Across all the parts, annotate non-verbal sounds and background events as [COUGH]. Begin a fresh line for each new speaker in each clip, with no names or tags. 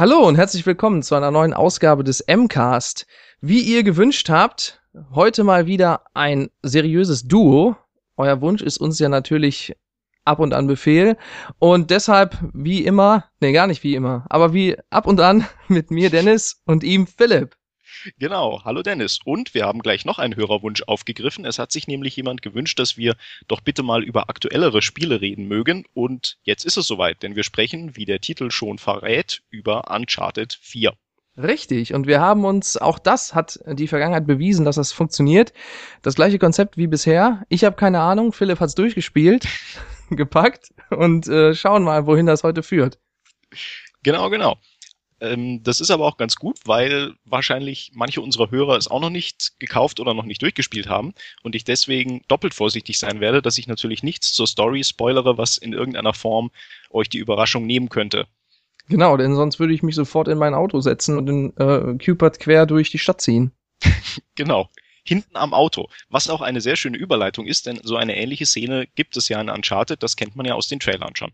Hallo und herzlich willkommen zu einer neuen Ausgabe des MCAST. Wie ihr gewünscht habt, heute mal wieder ein seriöses Duo. Euer Wunsch ist uns ja natürlich ab und an Befehl. Und deshalb, wie immer, nee, gar nicht wie immer, aber wie ab und an [LAUGHS] mit mir Dennis und ihm Philipp.
Genau, hallo Dennis. Und wir haben gleich noch einen Hörerwunsch aufgegriffen. Es hat sich nämlich jemand gewünscht, dass wir doch bitte mal über aktuellere Spiele reden mögen. Und jetzt ist es soweit, denn wir sprechen, wie der Titel schon verrät, über Uncharted 4.
Richtig. Und wir haben uns, auch das hat die Vergangenheit bewiesen, dass das funktioniert. Das gleiche Konzept wie bisher. Ich habe keine Ahnung, Philipp hat's durchgespielt, [LAUGHS] gepackt und äh, schauen mal, wohin das heute führt.
Genau, genau. Ähm, das ist aber auch ganz gut, weil wahrscheinlich manche unserer Hörer es auch noch nicht gekauft oder noch nicht durchgespielt haben und ich deswegen doppelt vorsichtig sein werde, dass ich natürlich nichts zur Story spoilere, was in irgendeiner Form euch die Überraschung nehmen könnte.
Genau, denn sonst würde ich mich sofort in mein Auto setzen und den äh, Cupid quer durch die Stadt ziehen. [LAUGHS]
genau. Hinten am Auto. Was auch eine sehr schöne Überleitung ist, denn so eine ähnliche Szene gibt es ja in Uncharted, das kennt man ja aus den Trailern schon.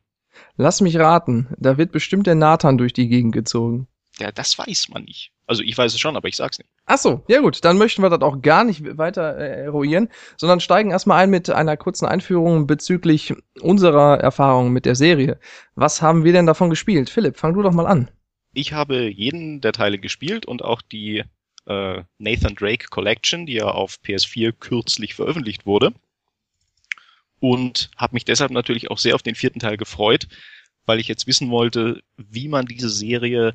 Lass mich raten, da wird bestimmt der Nathan durch die Gegend gezogen.
Ja, das weiß man nicht. Also ich weiß es schon, aber ich sag's nicht.
Ach so, ja gut, dann möchten wir das auch gar nicht weiter äh, eruieren, sondern steigen erstmal ein mit einer kurzen Einführung bezüglich unserer Erfahrungen mit der Serie. Was haben wir denn davon gespielt? Philipp, fang du doch mal an.
Ich habe jeden der Teile gespielt und auch die äh, Nathan Drake Collection, die ja auf PS4 kürzlich veröffentlicht wurde und habe mich deshalb natürlich auch sehr auf den vierten Teil gefreut, weil ich jetzt wissen wollte, wie man diese Serie,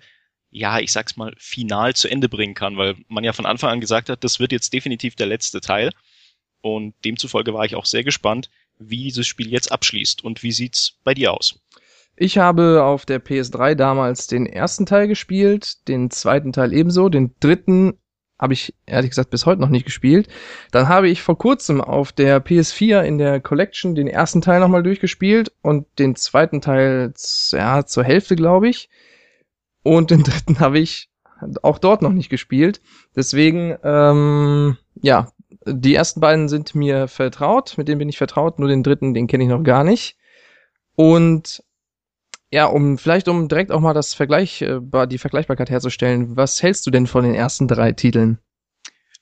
ja, ich sag's mal, final zu Ende bringen kann, weil man ja von Anfang an gesagt hat, das wird jetzt definitiv der letzte Teil. Und demzufolge war ich auch sehr gespannt, wie dieses Spiel jetzt abschließt und wie sieht's bei dir aus?
Ich habe auf der PS3 damals den ersten Teil gespielt, den zweiten Teil ebenso, den dritten habe ich ehrlich gesagt bis heute noch nicht gespielt. Dann habe ich vor kurzem auf der PS4 in der Collection den ersten Teil nochmal durchgespielt und den zweiten Teil ja, zur Hälfte, glaube ich. Und den [LAUGHS] dritten habe ich auch dort noch nicht gespielt. Deswegen, ähm, ja, die ersten beiden sind mir vertraut, mit denen bin ich vertraut, nur den dritten, den kenne ich noch gar nicht. Und ja, um vielleicht um direkt auch mal das Vergleich, äh, die Vergleichbarkeit herzustellen, was hältst du denn von den ersten drei Titeln?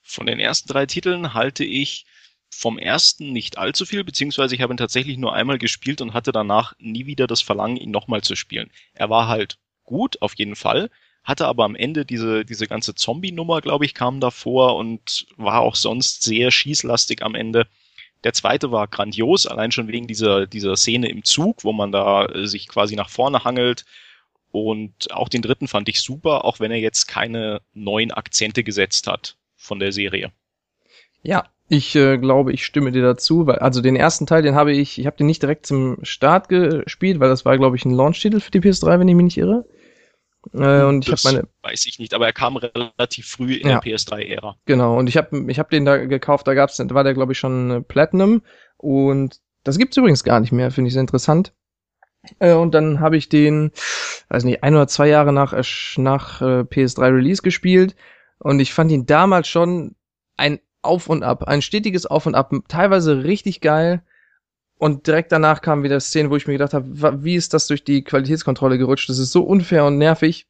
Von den ersten drei Titeln halte ich vom ersten nicht allzu viel, beziehungsweise ich habe ihn tatsächlich nur einmal gespielt und hatte danach nie wieder das Verlangen, ihn nochmal zu spielen. Er war halt gut, auf jeden Fall, hatte aber am Ende diese, diese ganze Zombie-Nummer, glaube ich, kam davor und war auch sonst sehr schießlastig am Ende. Der zweite war grandios, allein schon wegen dieser, dieser Szene im Zug, wo man da äh, sich quasi nach vorne hangelt. Und auch den dritten fand ich super, auch wenn er jetzt keine neuen Akzente gesetzt hat von der Serie.
Ja, ich äh, glaube, ich stimme dir dazu, weil also den ersten Teil, den habe ich, ich habe den nicht direkt zum Start gespielt, weil das war glaube ich ein Launch-Titel für die PS3, wenn ich mich nicht irre.
Äh, und ich habe meine. Weiß ich nicht, aber er kam relativ früh in ja. der PS3-Ära.
Genau, und ich habe ich hab den da gekauft, da gab's, da war der, glaube ich, schon äh, Platinum. Und das gibt's übrigens gar nicht mehr, finde ich sehr interessant. Äh, und dann habe ich den, weiß nicht, ein oder zwei Jahre nach, nach äh, PS3 Release gespielt. Und ich fand ihn damals schon ein Auf und Ab, ein stetiges Auf und Ab, teilweise richtig geil, und direkt danach kam wieder Szene, wo ich mir gedacht habe, wie ist das durch die Qualitätskontrolle gerutscht? Das ist so unfair und nervig.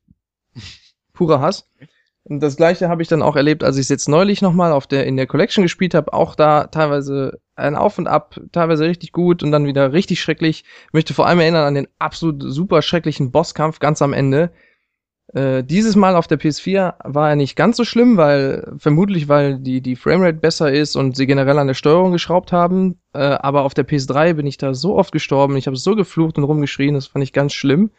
[LAUGHS] Purer Hass. Und das gleiche habe ich dann auch erlebt, als ich es jetzt neulich nochmal auf der in der Collection gespielt habe. Auch da teilweise ein Auf und Ab, teilweise richtig gut und dann wieder richtig schrecklich. Ich möchte vor allem erinnern an den absolut super schrecklichen Bosskampf ganz am Ende, äh, dieses Mal auf der PS4 war er nicht ganz so schlimm, weil vermutlich weil die die Framerate besser ist und sie generell an der Steuerung geschraubt haben. Äh, aber auf der PS3 bin ich da so oft gestorben, ich habe so geflucht und rumgeschrien, das fand ich ganz schlimm.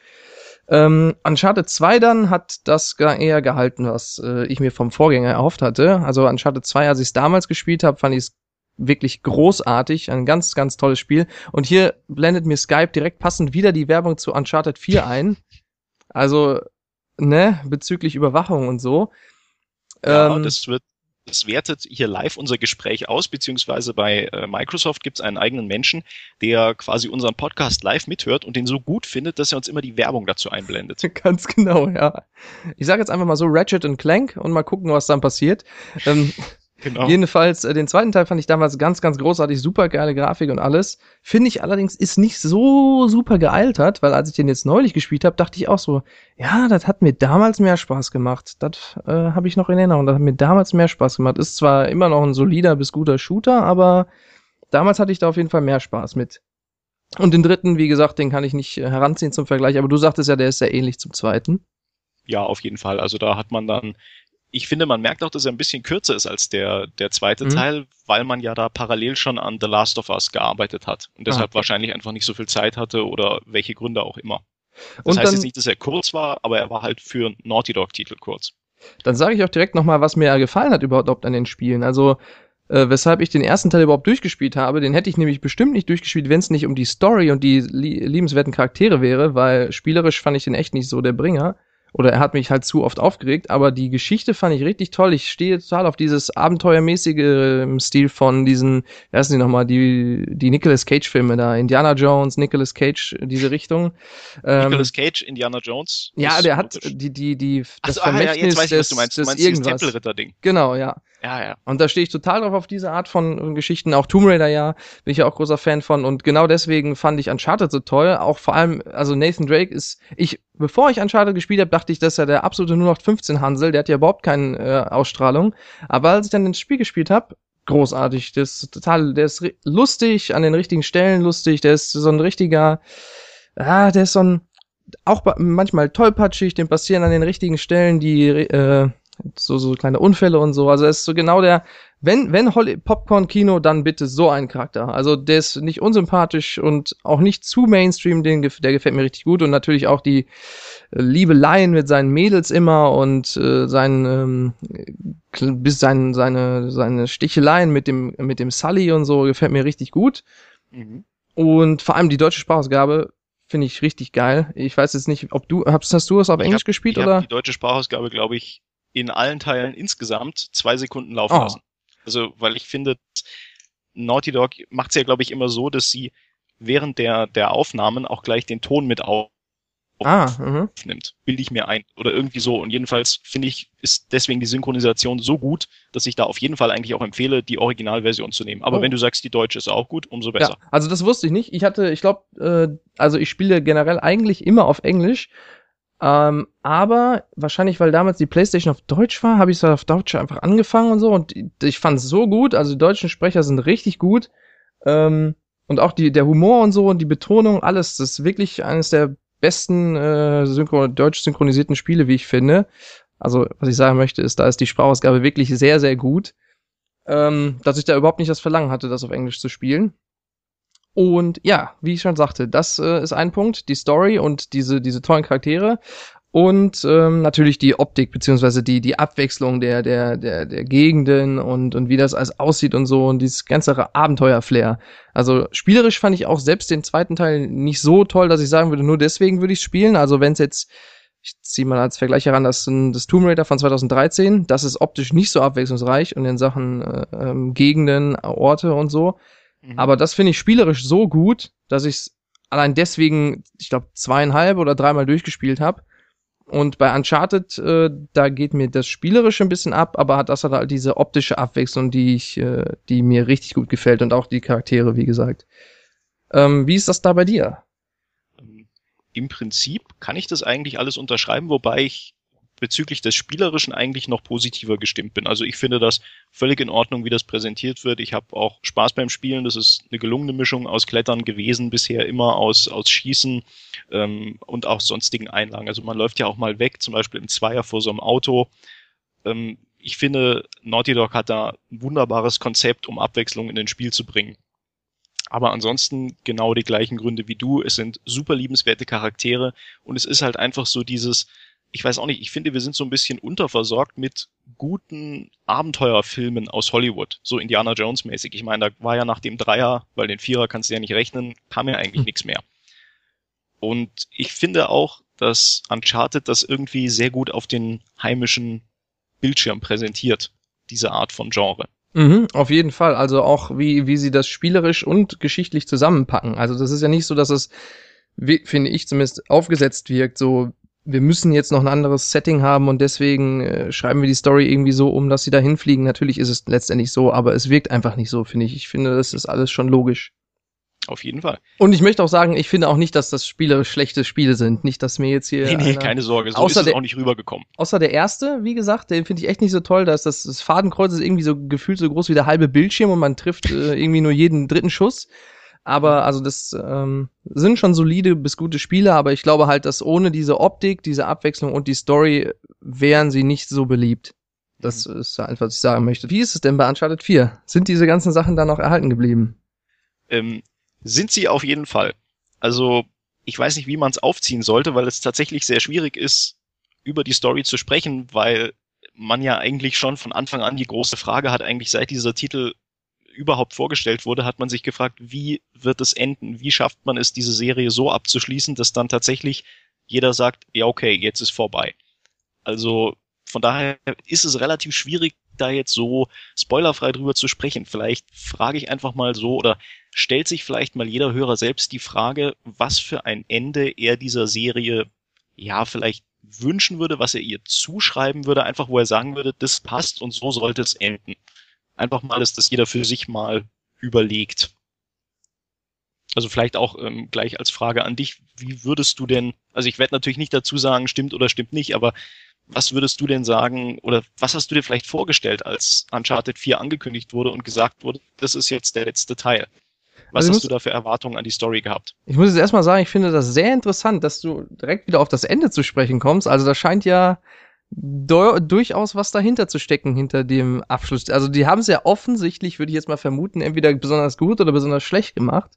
Ähm, Uncharted 2 dann hat das eher gehalten, was äh, ich mir vom Vorgänger erhofft hatte. Also Uncharted 2, als ich es damals gespielt habe, fand ich es wirklich großartig, ein ganz, ganz tolles Spiel. Und hier blendet mir Skype direkt passend wieder die Werbung zu Uncharted 4 ein. Also ne, bezüglich Überwachung und so.
Ja, ähm, das wird, das wertet hier live unser Gespräch aus, beziehungsweise bei äh, Microsoft gibt es einen eigenen Menschen, der quasi unseren Podcast live mithört und den so gut findet, dass er uns immer die Werbung dazu einblendet. [LAUGHS]
Ganz genau, ja. Ich sage jetzt einfach mal so Ratchet und Clank und mal gucken, was dann passiert. ähm, Genau. Jedenfalls, äh, den zweiten Teil fand ich damals ganz, ganz großartig, super geile Grafik und alles. Finde ich allerdings ist nicht so super gealtert, weil als ich den jetzt neulich gespielt habe, dachte ich auch so, ja, das hat mir damals mehr Spaß gemacht. Das äh, habe ich noch in Erinnerung. Das hat mir damals mehr Spaß gemacht. Ist zwar immer noch ein solider bis guter Shooter, aber damals hatte ich da auf jeden Fall mehr Spaß mit. Und den dritten, wie gesagt, den kann ich nicht äh, heranziehen zum Vergleich, aber du sagtest ja, der ist sehr ähnlich zum zweiten.
Ja, auf jeden Fall. Also da hat man dann ich finde, man merkt auch, dass er ein bisschen kürzer ist als der, der zweite mhm. Teil, weil man ja da parallel schon an The Last of Us gearbeitet hat und deshalb ah, wahrscheinlich einfach nicht so viel Zeit hatte oder welche Gründe auch immer. Das und heißt dann, jetzt nicht, dass er kurz war, aber er war halt für Naughty Dog-Titel kurz.
Dann sage ich auch direkt nochmal, was mir gefallen hat überhaupt an den Spielen. Also, äh, weshalb ich den ersten Teil überhaupt durchgespielt habe, den hätte ich nämlich bestimmt nicht durchgespielt, wenn es nicht um die Story und die liebenswerten Charaktere wäre, weil spielerisch fand ich den echt nicht so der Bringer oder er hat mich halt zu oft aufgeregt, aber die Geschichte fand ich richtig toll. Ich stehe total auf dieses abenteuermäßige ähm, Stil von diesen, wer heißen die nochmal, die, die Nicolas Cage Filme da, Indiana Jones, Nicolas Cage, diese Richtung.
Ähm, Nicolas Cage, Indiana Jones?
Ja, der hat die, die, die,
das Ach so, Vermächtnis ah, ja, jetzt weiß ich, was du meinst. Du meinst dieses Tempelritter-Ding.
Genau, ja.
Ja, ja.
Und da stehe ich total drauf auf diese Art von Geschichten. Auch Tomb Raider ja, bin ich ja auch großer Fan von. Und genau deswegen fand ich Uncharted so toll. Auch vor allem, also Nathan Drake ist, ich, bevor ich Uncharted gespielt habe, dachte ich, dass er der absolute nur noch 15 Hansel. Der hat ja überhaupt keine äh, Ausstrahlung. Aber als ich dann ins Spiel gespielt habe, großartig. Der ist total, der ist lustig, an den richtigen Stellen lustig. Der ist so ein richtiger, ah, der ist so ein, auch manchmal tollpatschig, dem passieren an den richtigen Stellen die, äh, so, so kleine Unfälle und so. Also er ist so genau der, wenn, wenn Popcorn-Kino, dann bitte so ein Charakter. Also der ist nicht unsympathisch und auch nicht zu Mainstream, den, der gefällt mir richtig gut. Und natürlich auch die äh, Liebeleien mit seinen Mädels immer und äh, seinen, ähm, bis sein, seine, seine Sticheleien mit dem, mit dem Sully und so gefällt mir richtig gut. Mhm. Und vor allem die deutsche Sprachausgabe finde ich richtig geil. Ich weiß jetzt nicht, ob du, hast, hast du es auf Englisch hab, gespielt
ich
oder?
die deutsche Sprachausgabe, glaube ich, in allen Teilen insgesamt zwei Sekunden laufen oh. lassen. Also, weil ich finde, Naughty Dog macht es ja, glaube ich, immer so, dass sie während der, der Aufnahmen auch gleich den Ton mit auf ah, mhm. aufnimmt. Bilde ich mir ein. Oder irgendwie so. Und jedenfalls finde ich, ist deswegen die Synchronisation so gut, dass ich da auf jeden Fall eigentlich auch empfehle, die Originalversion zu nehmen. Aber oh. wenn du sagst, die deutsche ist auch gut, umso besser.
Ja, also das wusste ich nicht. Ich hatte, ich glaube, äh, also ich spiele generell eigentlich immer auf Englisch, ähm, aber wahrscheinlich, weil damals die PlayStation auf Deutsch war, habe ich es auf Deutsch einfach angefangen und so. Und ich fand es so gut. Also die deutschen Sprecher sind richtig gut. Ähm, und auch die, der Humor und so und die Betonung, alles, das ist wirklich eines der besten äh, synchro deutsch synchronisierten Spiele, wie ich finde. Also, was ich sagen möchte, ist, da ist die Sprachausgabe wirklich sehr, sehr gut. Ähm, dass ich da überhaupt nicht das Verlangen hatte, das auf Englisch zu spielen. Und ja, wie ich schon sagte, das äh, ist ein Punkt, die Story und diese, diese tollen Charaktere. Und ähm, natürlich die Optik, beziehungsweise die, die Abwechslung der, der, der, der Gegenden und, und wie das alles aussieht und so und dieses ganze Abenteuer-Flair. Also spielerisch fand ich auch selbst den zweiten Teil nicht so toll, dass ich sagen würde, nur deswegen würde ich spielen. Also wenn es jetzt, ich ziehe mal als Vergleich heran, das, das Tomb Raider von 2013, das ist optisch nicht so abwechslungsreich und in Sachen äh, ähm, Gegenden, Orte und so. Mhm. Aber das finde ich spielerisch so gut, dass ich es allein deswegen, ich glaube, zweieinhalb oder dreimal durchgespielt habe. Und bei Uncharted, äh, da geht mir das Spielerische ein bisschen ab, aber hat das halt diese optische Abwechslung, die ich, äh, die mir richtig gut gefällt und auch die Charaktere, wie gesagt. Ähm, wie ist das da bei dir?
Im Prinzip kann ich das eigentlich alles unterschreiben, wobei ich bezüglich des Spielerischen eigentlich noch positiver gestimmt bin. Also ich finde das völlig in Ordnung, wie das präsentiert wird. Ich habe auch Spaß beim Spielen. Das ist eine gelungene Mischung aus Klettern gewesen, bisher immer aus, aus Schießen ähm, und auch sonstigen Einlagen. Also man läuft ja auch mal weg, zum Beispiel im Zweier vor so einem Auto. Ähm, ich finde, Naughty Dog hat da ein wunderbares Konzept, um Abwechslung in den Spiel zu bringen. Aber ansonsten genau die gleichen Gründe wie du. Es sind super liebenswerte Charaktere und es ist halt einfach so dieses, ich weiß auch nicht, ich finde, wir sind so ein bisschen unterversorgt mit guten Abenteuerfilmen aus Hollywood, so Indiana Jones mäßig. Ich meine, da war ja nach dem Dreier, weil den Vierer kannst du ja nicht rechnen, kam ja eigentlich hm. nichts mehr. Und ich finde auch, dass Uncharted das irgendwie sehr gut auf den heimischen Bildschirm präsentiert, diese Art von Genre.
Mhm, auf jeden Fall. Also auch wie, wie sie das spielerisch und geschichtlich zusammenpacken. Also das ist ja nicht so, dass es, wie, finde ich zumindest, aufgesetzt wirkt, so wir müssen jetzt noch ein anderes Setting haben und deswegen äh, schreiben wir die Story irgendwie so um, dass sie da hinfliegen. Natürlich ist es letztendlich so, aber es wirkt einfach nicht so, finde ich. Ich finde, das ist alles schon logisch.
Auf jeden Fall.
Und ich möchte auch sagen, ich finde auch nicht, dass das Spiele schlechte Spiele sind. Nicht, dass mir jetzt hier.
Nee, nee, keine Sorge, so außer ist es auch nicht rübergekommen.
Außer der erste, wie gesagt, den finde ich echt nicht so toll. Da ist das, das Fadenkreuz ist irgendwie so gefühlt so groß wie der halbe Bildschirm und man trifft äh, irgendwie nur jeden dritten Schuss. Aber also das ähm, sind schon solide bis gute Spiele, aber ich glaube halt, dass ohne diese Optik, diese Abwechslung und die Story wären sie nicht so beliebt. Das mhm. ist einfach, was ich sagen möchte. Wie ist es denn bei Uncharted 4? Sind diese ganzen Sachen da noch erhalten geblieben?
Ähm, sind sie auf jeden Fall. Also ich weiß nicht, wie man es aufziehen sollte, weil es tatsächlich sehr schwierig ist, über die Story zu sprechen, weil man ja eigentlich schon von Anfang an die große Frage hat, eigentlich seit dieser Titel überhaupt vorgestellt wurde, hat man sich gefragt, wie wird es enden? Wie schafft man es, diese Serie so abzuschließen, dass dann tatsächlich jeder sagt, ja okay, jetzt ist vorbei. Also von daher ist es relativ schwierig, da jetzt so spoilerfrei drüber zu sprechen. Vielleicht frage ich einfach mal so oder stellt sich vielleicht mal jeder Hörer selbst die Frage, was für ein Ende er dieser Serie ja vielleicht wünschen würde, was er ihr zuschreiben würde, einfach wo er sagen würde, das passt und so sollte es enden. Einfach mal, dass das jeder für sich mal überlegt. Also vielleicht auch ähm, gleich als Frage an dich, wie würdest du denn, also ich werde natürlich nicht dazu sagen, stimmt oder stimmt nicht, aber was würdest du denn sagen oder was hast du dir vielleicht vorgestellt, als Uncharted 4 angekündigt wurde und gesagt wurde, das ist jetzt der letzte Teil? Was also hast muss, du da für Erwartungen an die Story gehabt?
Ich muss jetzt erstmal sagen, ich finde das sehr interessant, dass du direkt wieder auf das Ende zu sprechen kommst. Also da scheint ja durchaus was dahinter zu stecken, hinter dem Abschluss. Also die haben es ja offensichtlich, würde ich jetzt mal vermuten, entweder besonders gut oder besonders schlecht gemacht.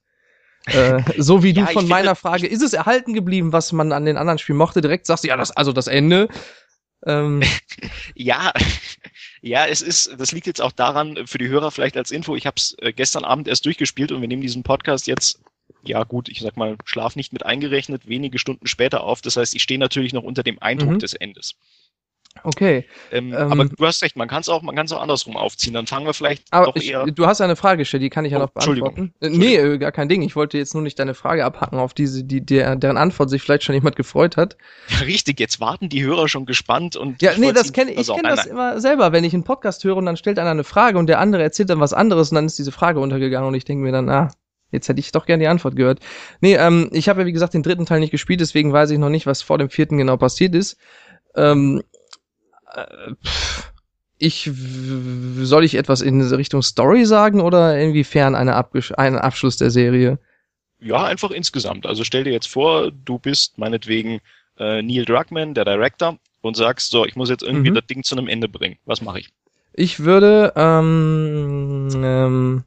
äh, [LAUGHS] so wie ja, du von meiner Frage, ist es erhalten geblieben, was man an den anderen Spielen mochte, direkt sagst du, ja, das, also das Ende.
Ähm. [LAUGHS] ja, [LAUGHS] ja, es ist, das liegt jetzt auch daran, für die Hörer vielleicht als Info, ich habe es äh, gestern Abend erst durchgespielt und wir nehmen diesen Podcast jetzt, ja gut, ich sag mal, Schlaf nicht mit eingerechnet, wenige Stunden später auf. Das heißt, ich stehe natürlich noch unter dem Eindruck mhm. des Endes.
Okay.
Ähm, ähm, aber du hast recht, man kann es auch, man kann es auch andersrum aufziehen. Dann fangen wir vielleicht
aber doch ich, eher. Du hast eine Frage gestellt, die kann ich ja oh, noch beantworten. Entschuldigung. Äh, nee, äh, gar kein Ding. Ich wollte jetzt nur nicht deine Frage abhacken, auf diese, die, der, deren Antwort sich vielleicht schon jemand gefreut hat.
Ja, richtig, jetzt warten die Hörer schon gespannt und.
Ja, nee, das kenne ich, kenne das immer selber, wenn ich einen Podcast höre und dann stellt einer eine Frage und der andere erzählt dann was anderes und dann ist diese Frage untergegangen und ich denke mir dann, ah, Jetzt hätte ich doch gerne die Antwort gehört. Nee, ähm, ich habe ja wie gesagt den dritten Teil nicht gespielt, deswegen weiß ich noch nicht, was vor dem vierten genau passiert ist. Ähm, äh, ich soll ich etwas in Richtung Story sagen oder inwiefern eine Abgesch einen Abschluss der Serie?
Ja, einfach insgesamt. Also stell dir jetzt vor, du bist meinetwegen äh, Neil Druckmann, der Director, und sagst so, ich muss jetzt irgendwie mhm. das Ding zu einem Ende bringen. Was mache ich?
Ich würde, ähm, ähm,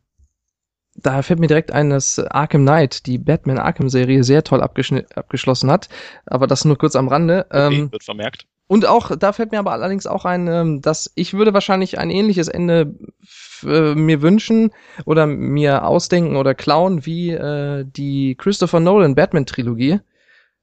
da fällt mir direkt ein, dass Arkham Knight, die Batman Arkham Serie, sehr toll abgeschlossen hat. Aber das nur kurz am Rande.
Okay, ähm, wird vermerkt.
Und auch, da fällt mir aber allerdings auch ein, ähm, dass ich würde wahrscheinlich ein ähnliches Ende äh, mir wünschen oder mir ausdenken oder klauen wie äh, die Christopher Nolan Batman Trilogie.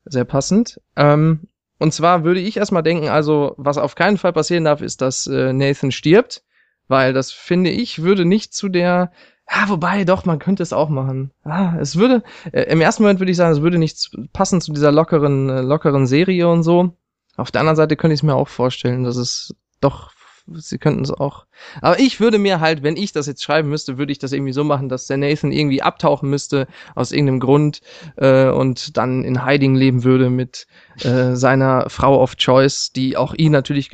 Sehr passend. Ähm, und zwar würde ich erstmal denken, also was auf keinen Fall passieren darf, ist, dass äh, Nathan stirbt, weil das finde ich würde nicht zu der ja, wobei, doch, man könnte es auch machen. Ah, es würde, äh, im ersten Moment würde ich sagen, es würde nicht passen zu dieser lockeren, äh, lockeren Serie und so. Auf der anderen Seite könnte ich es mir auch vorstellen, dass es doch, sie könnten es auch. Aber ich würde mir halt, wenn ich das jetzt schreiben müsste, würde ich das irgendwie so machen, dass der Nathan irgendwie abtauchen müsste aus irgendeinem Grund äh, und dann in Hiding leben würde mit äh, seiner Frau of Choice, die auch ihn natürlich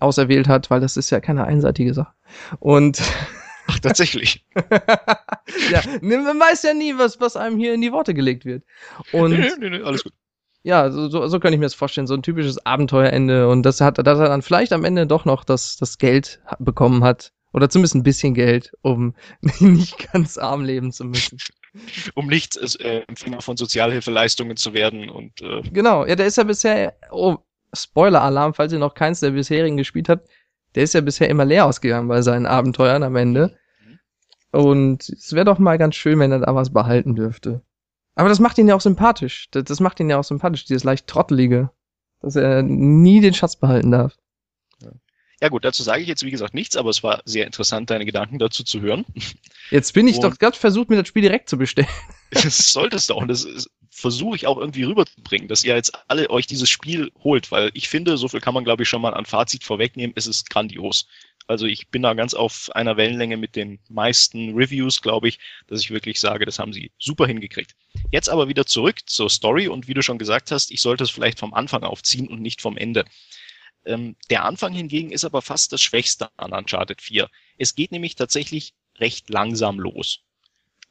auserwählt hat, weil das ist ja keine einseitige Sache. Und
Ach, tatsächlich. [LAUGHS]
ja, man weiß ja nie, was, was einem hier in die Worte gelegt wird. Und nee, nee, nee, alles gut ja, so, so, so könnte ich mir das vorstellen, so ein typisches Abenteuerende und das hat, dass er dann vielleicht am Ende doch noch das, das Geld bekommen hat. Oder zumindest ein bisschen Geld, um [LAUGHS] nicht ganz arm leben zu müssen. [LAUGHS]
um nicht äh, Empfänger von Sozialhilfeleistungen zu werden und äh
Genau, ja, der ist ja bisher, oh, Spoiler-Alarm, falls ihr noch keins der bisherigen gespielt habt, der ist ja bisher immer leer ausgegangen bei seinen Abenteuern am Ende. Mhm. Und es wäre doch mal ganz schön, wenn er da was behalten dürfte. Aber das macht ihn ja auch sympathisch. Das, das macht ihn ja auch sympathisch, dieses leicht trottelige. Dass er nie den Schatz behalten darf.
Ja gut, dazu sage ich jetzt wie gesagt nichts, aber es war sehr interessant, deine Gedanken dazu zu hören.
Jetzt bin ich Und doch gerade versucht, mir das Spiel direkt zu bestellen. [LAUGHS]
Das solltest du auch. Das ist, versuche ich auch irgendwie rüberzubringen, dass ihr jetzt alle euch dieses Spiel holt, weil ich finde, so viel kann man glaube ich schon mal an Fazit vorwegnehmen, es ist grandios. Also ich bin da ganz auf einer Wellenlänge mit den meisten Reviews, glaube ich, dass ich wirklich sage, das haben sie super hingekriegt. Jetzt aber wieder zurück zur Story und wie du schon gesagt hast, ich sollte es vielleicht vom Anfang aufziehen und nicht vom Ende. Ähm, der Anfang hingegen ist aber fast das Schwächste an Uncharted 4. Es geht nämlich tatsächlich recht langsam los.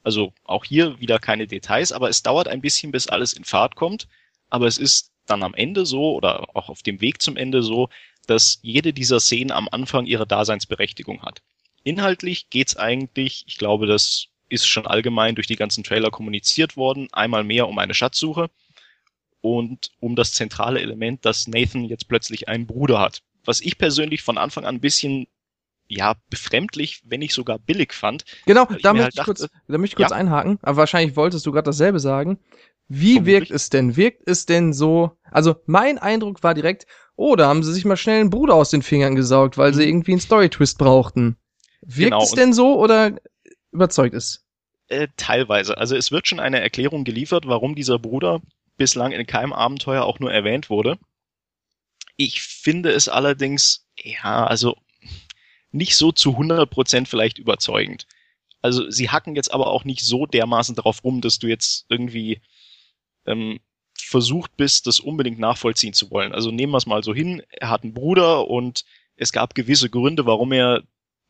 Also auch hier wieder keine Details, aber es dauert ein bisschen, bis alles in Fahrt kommt. Aber es ist dann am Ende so oder auch auf dem Weg zum Ende so, dass jede dieser Szenen am Anfang ihre Daseinsberechtigung hat. Inhaltlich geht's eigentlich, ich glaube, das ist schon allgemein durch die ganzen Trailer kommuniziert worden, einmal mehr um eine Schatzsuche und um das zentrale Element, dass Nathan jetzt plötzlich einen Bruder hat. Was ich persönlich von Anfang an ein bisschen ja, befremdlich, wenn nicht sogar billig fand.
Genau, da möchte, halt ich kurz, da möchte ich kurz ja. einhaken, aber wahrscheinlich wolltest du gerade dasselbe sagen. Wie Vermutlich. wirkt es denn? Wirkt es denn so? Also mein Eindruck war direkt, oh, da haben sie sich mal schnell einen Bruder aus den Fingern gesaugt, weil sie mhm. irgendwie einen Story-Twist brauchten. Wirkt genau. es denn so oder überzeugt es?
Äh, teilweise. Also es wird schon eine Erklärung geliefert, warum dieser Bruder bislang in keinem Abenteuer auch nur erwähnt wurde. Ich finde es allerdings, ja, also nicht so zu 100% vielleicht überzeugend. Also sie hacken jetzt aber auch nicht so dermaßen darauf rum, dass du jetzt irgendwie ähm, versucht bist, das unbedingt nachvollziehen zu wollen. Also nehmen wir es mal so hin, er hat einen Bruder und es gab gewisse Gründe, warum er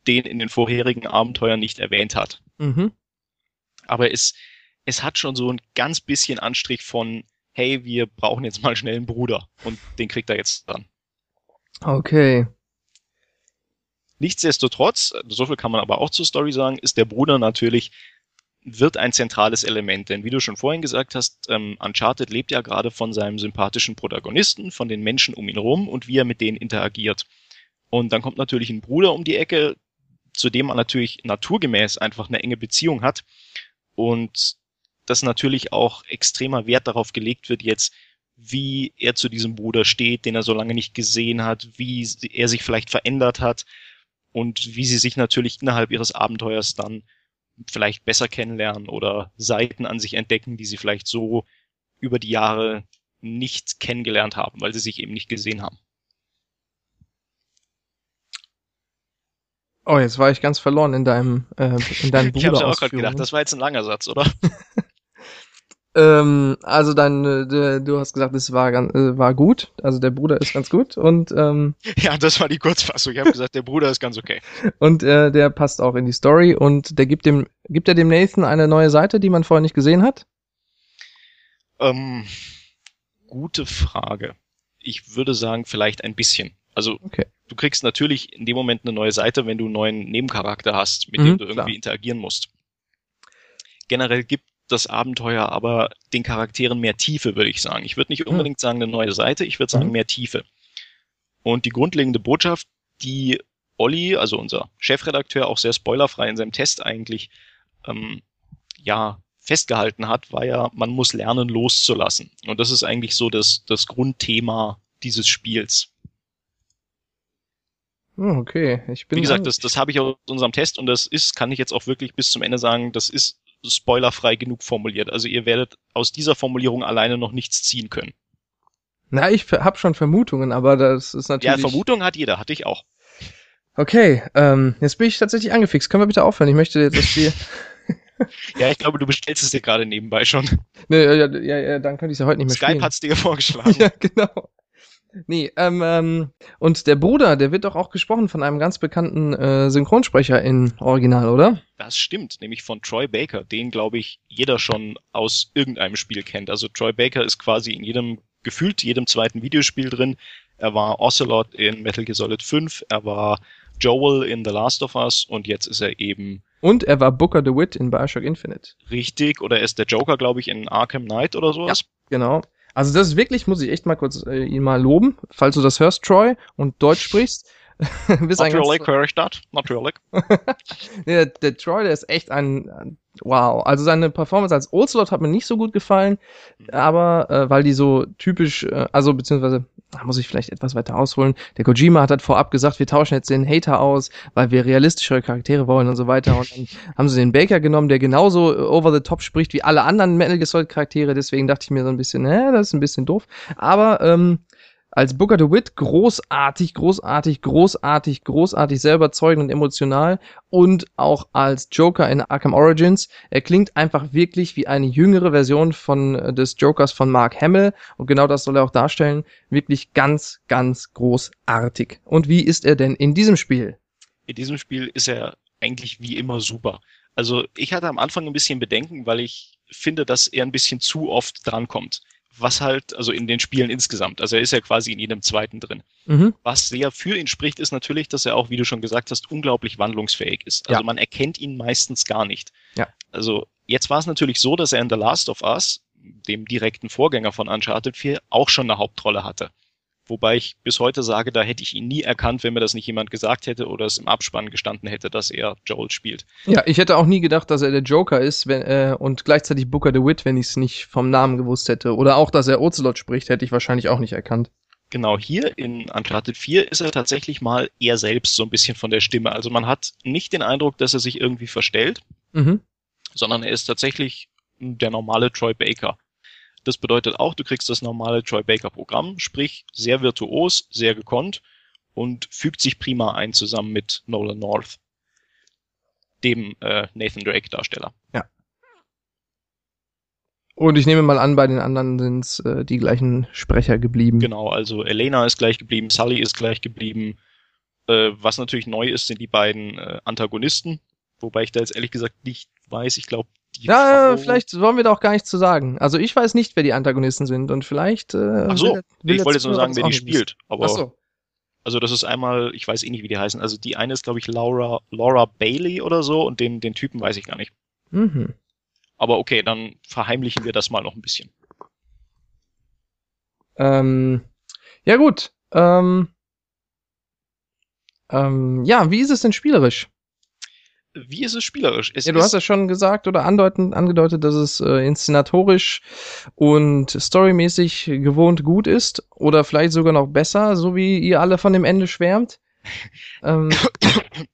den in den vorherigen Abenteuern nicht erwähnt hat. Mhm. Aber es, es hat schon so ein ganz bisschen Anstrich von, hey, wir brauchen jetzt mal schnell einen Bruder und den kriegt er jetzt dann.
Okay.
Nichtsdestotrotz, so viel kann man aber auch zur Story sagen, ist der Bruder natürlich wird ein zentrales Element. Denn wie du schon vorhin gesagt hast, ähm, Uncharted lebt ja gerade von seinem sympathischen Protagonisten, von den Menschen um ihn herum und wie er mit denen interagiert. Und dann kommt natürlich ein Bruder um die Ecke, zu dem man natürlich naturgemäß einfach eine enge Beziehung hat. Und dass natürlich auch extremer Wert darauf gelegt wird, jetzt wie er zu diesem Bruder steht, den er so lange nicht gesehen hat, wie er sich vielleicht verändert hat und wie sie sich natürlich innerhalb ihres Abenteuers dann vielleicht besser kennenlernen oder Seiten an sich entdecken, die sie vielleicht so über die Jahre nicht kennengelernt haben, weil sie sich eben nicht gesehen haben.
Oh, jetzt war ich ganz verloren in deinem äh, in deinem
Bruder. [LAUGHS] ich habe auch gerade gedacht, das war jetzt ein langer Satz, oder? [LAUGHS]
Ähm, also dann, äh, du hast gesagt, es war, ganz, äh, war gut. Also der Bruder ist ganz gut und ähm, [LAUGHS]
ja, das war die Kurzfassung. Ich habe gesagt, der Bruder ist ganz okay.
Und äh, der passt auch in die Story und der gibt dem, gibt er dem Nathan eine neue Seite, die man vorher nicht gesehen hat?
Ähm, gute Frage. Ich würde sagen, vielleicht ein bisschen. Also okay. du kriegst natürlich in dem Moment eine neue Seite, wenn du einen neuen Nebencharakter hast, mit mhm, dem du irgendwie klar. interagieren musst. Generell gibt das Abenteuer aber den Charakteren mehr Tiefe, würde ich sagen. Ich würde nicht hm. unbedingt sagen eine neue Seite, ich würde sagen mhm. mehr Tiefe. Und die grundlegende Botschaft, die Olli, also unser Chefredakteur, auch sehr spoilerfrei in seinem Test eigentlich, ähm, ja, festgehalten hat, war ja, man muss lernen loszulassen. Und das ist eigentlich so das, das Grundthema dieses Spiels.
Hm, okay, ich bin.
Wie gesagt, das, das habe ich aus unserem Test und das ist, kann ich jetzt auch wirklich bis zum Ende sagen, das ist spoilerfrei genug formuliert. Also ihr werdet aus dieser Formulierung alleine noch nichts ziehen können.
Na, ich habe schon Vermutungen, aber das ist natürlich.
Ja, Vermutungen hat jeder, hatte ich auch.
Okay, ähm, jetzt bin ich tatsächlich angefixt. Können wir bitte aufhören? Ich möchte jetzt das Spiel. [LAUGHS]
ja, ich glaube, du bestellst es dir gerade nebenbei schon.
Nee, ja, ja, ja, dann könnte ich es ja heute nicht mehr
Skype
spielen.
Skype hat's dir [LAUGHS] vorgeschlagen.
ja, genau. Nee, ähm, ähm, und der Bruder, der wird doch auch gesprochen von einem ganz bekannten äh, Synchronsprecher in Original, oder?
Das stimmt, nämlich von Troy Baker, den glaube ich jeder schon aus irgendeinem Spiel kennt. Also Troy Baker ist quasi in jedem, gefühlt jedem zweiten Videospiel drin. Er war Ocelot in Metal Gear Solid 5, er war Joel in The Last of Us und jetzt ist er eben
und er war Booker DeWitt in Bioshock Infinite.
Richtig, oder er ist der Joker, glaube ich, in Arkham Knight oder sowas. Ja,
genau. Also das ist wirklich, muss ich echt mal kurz äh, ihn mal loben, falls du das hörst, Troy, und Deutsch sprichst. [LAUGHS]
Natürlich höre ich das, natürlich. [LAUGHS]
der, der Troy, der ist echt ein, wow. Also seine Performance als Ocelot hat mir nicht so gut gefallen, mhm. aber äh, weil die so typisch, äh, also beziehungsweise da muss ich vielleicht etwas weiter ausholen. Der Kojima hat halt vorab gesagt, wir tauschen jetzt den Hater aus, weil wir realistischere Charaktere wollen und so weiter. Und dann haben sie den Baker genommen, der genauso over the top spricht wie alle anderen Metal Gear Solid Charaktere. Deswegen dachte ich mir so ein bisschen, äh, das ist ein bisschen doof. Aber ähm, als Booker DeWitt großartig, großartig, großartig, großartig sehr überzeugend und emotional und auch als Joker in Arkham Origins. Er klingt einfach wirklich wie eine jüngere Version von äh, des Jokers von Mark Hamill und genau das soll er auch darstellen. Wirklich ganz, ganz großartig. Und wie ist er denn in diesem Spiel?
In diesem Spiel ist er eigentlich wie immer super. Also ich hatte am Anfang ein bisschen Bedenken, weil ich finde, dass er ein bisschen zu oft drankommt was halt, also in den Spielen insgesamt, also er ist ja quasi in jedem zweiten drin. Mhm. Was sehr für ihn spricht, ist natürlich, dass er auch, wie du schon gesagt hast, unglaublich wandlungsfähig ist. Also ja. man erkennt ihn meistens gar nicht.
Ja.
Also jetzt war es natürlich so, dass er in The Last of Us, dem direkten Vorgänger von Uncharted 4, auch schon eine Hauptrolle hatte. Wobei ich bis heute sage, da hätte ich ihn nie erkannt, wenn mir das nicht jemand gesagt hätte oder es im Abspann gestanden hätte, dass er Joel spielt.
Ja, ich hätte auch nie gedacht, dass er der Joker ist wenn, äh, und gleichzeitig Booker DeWitt, wenn ich es nicht vom Namen gewusst hätte. Oder auch, dass er Ocelot spricht, hätte ich wahrscheinlich auch nicht erkannt.
Genau, hier in Uncharted 4 ist er tatsächlich mal er selbst so ein bisschen von der Stimme. Also man hat nicht den Eindruck, dass er sich irgendwie verstellt, mhm. sondern er ist tatsächlich der normale Troy Baker. Das bedeutet auch, du kriegst das normale Troy Baker Programm, sprich sehr virtuos, sehr gekonnt und fügt sich prima ein zusammen mit Nolan North, dem äh, Nathan Drake Darsteller.
Ja. Und ich nehme mal an, bei den anderen sind es äh, die gleichen Sprecher geblieben.
Genau, also Elena ist gleich geblieben, Sully ist gleich geblieben. Äh, was natürlich neu ist, sind die beiden äh, Antagonisten. Wobei ich da jetzt ehrlich gesagt nicht weiß. Ich glaube,
ja, Frau... vielleicht wollen wir da auch gar nichts zu sagen. Also ich weiß nicht, wer die Antagonisten sind und vielleicht. Äh,
Ach so, will, will ich wollte jetzt nur sagen, wer die spielt. Aber Ach so. Also das ist einmal, ich weiß eh nicht, wie die heißen. Also die eine ist, glaube ich, Laura, Laura Bailey oder so und den, den Typen weiß ich gar nicht. Mhm. Aber okay, dann verheimlichen wir das mal noch ein bisschen.
Ähm, ja gut. Ähm, ähm, ja, wie ist es denn spielerisch?
Wie ist es spielerisch? Es
ja, du hast ja schon gesagt oder andeuten, angedeutet, dass es äh, inszenatorisch und storymäßig gewohnt gut ist oder vielleicht sogar noch besser, so wie ihr alle von dem Ende schwärmt. [LAUGHS]
ähm,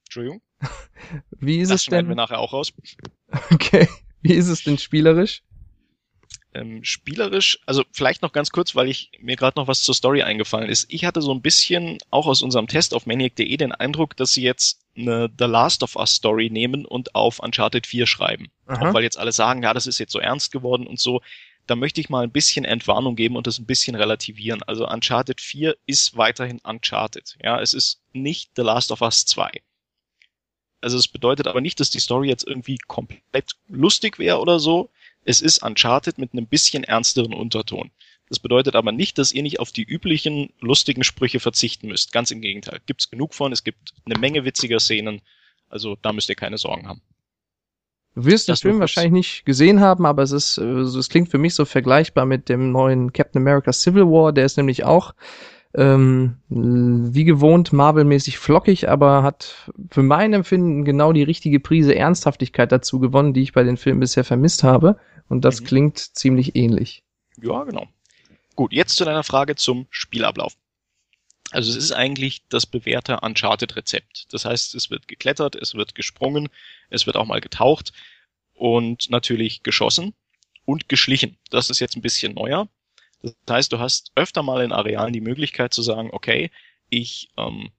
Entschuldigung. [LAUGHS]
Wie ist das es denn?
wir nachher auch raus. [LAUGHS]
Okay. Wie ist es denn spielerisch?
Ähm, spielerisch, also vielleicht noch ganz kurz, weil ich mir gerade noch was zur Story eingefallen ist. Ich hatte so ein bisschen auch aus unserem Test auf maniac.de den Eindruck, dass sie jetzt eine The Last of Us Story nehmen und auf Uncharted 4 schreiben. Aha. Auch weil jetzt alle sagen, ja, das ist jetzt so ernst geworden und so. Da möchte ich mal ein bisschen Entwarnung geben und das ein bisschen relativieren. Also Uncharted 4 ist weiterhin Uncharted. Ja, es ist nicht The Last of Us 2. Also es bedeutet aber nicht, dass die Story jetzt irgendwie komplett lustig wäre oder so. Es ist Uncharted mit einem bisschen ernsteren Unterton. Das bedeutet aber nicht, dass ihr nicht auf die üblichen lustigen Sprüche verzichten müsst. Ganz im Gegenteil. Gibt's genug von. Es gibt eine Menge witziger Szenen. Also da müsst ihr keine Sorgen haben.
Du wirst den Film wahrscheinlich nicht gesehen haben, aber es ist, äh, es klingt für mich so vergleichbar mit dem neuen Captain America Civil War. Der ist nämlich auch ähm, wie gewohnt Marvel-mäßig flockig, aber hat für mein Empfinden genau die richtige Prise Ernsthaftigkeit dazu gewonnen, die ich bei den Filmen bisher vermisst habe. Und das mhm. klingt ziemlich ähnlich.
Ja, genau. Gut, jetzt zu deiner Frage zum Spielablauf. Also es ist eigentlich das bewährte Uncharted-Rezept. Das heißt, es wird geklettert, es wird gesprungen, es wird auch mal getaucht und natürlich geschossen und geschlichen. Das ist jetzt ein bisschen neuer. Das heißt, du hast öfter mal in Arealen die Möglichkeit zu sagen, okay, ich ähm,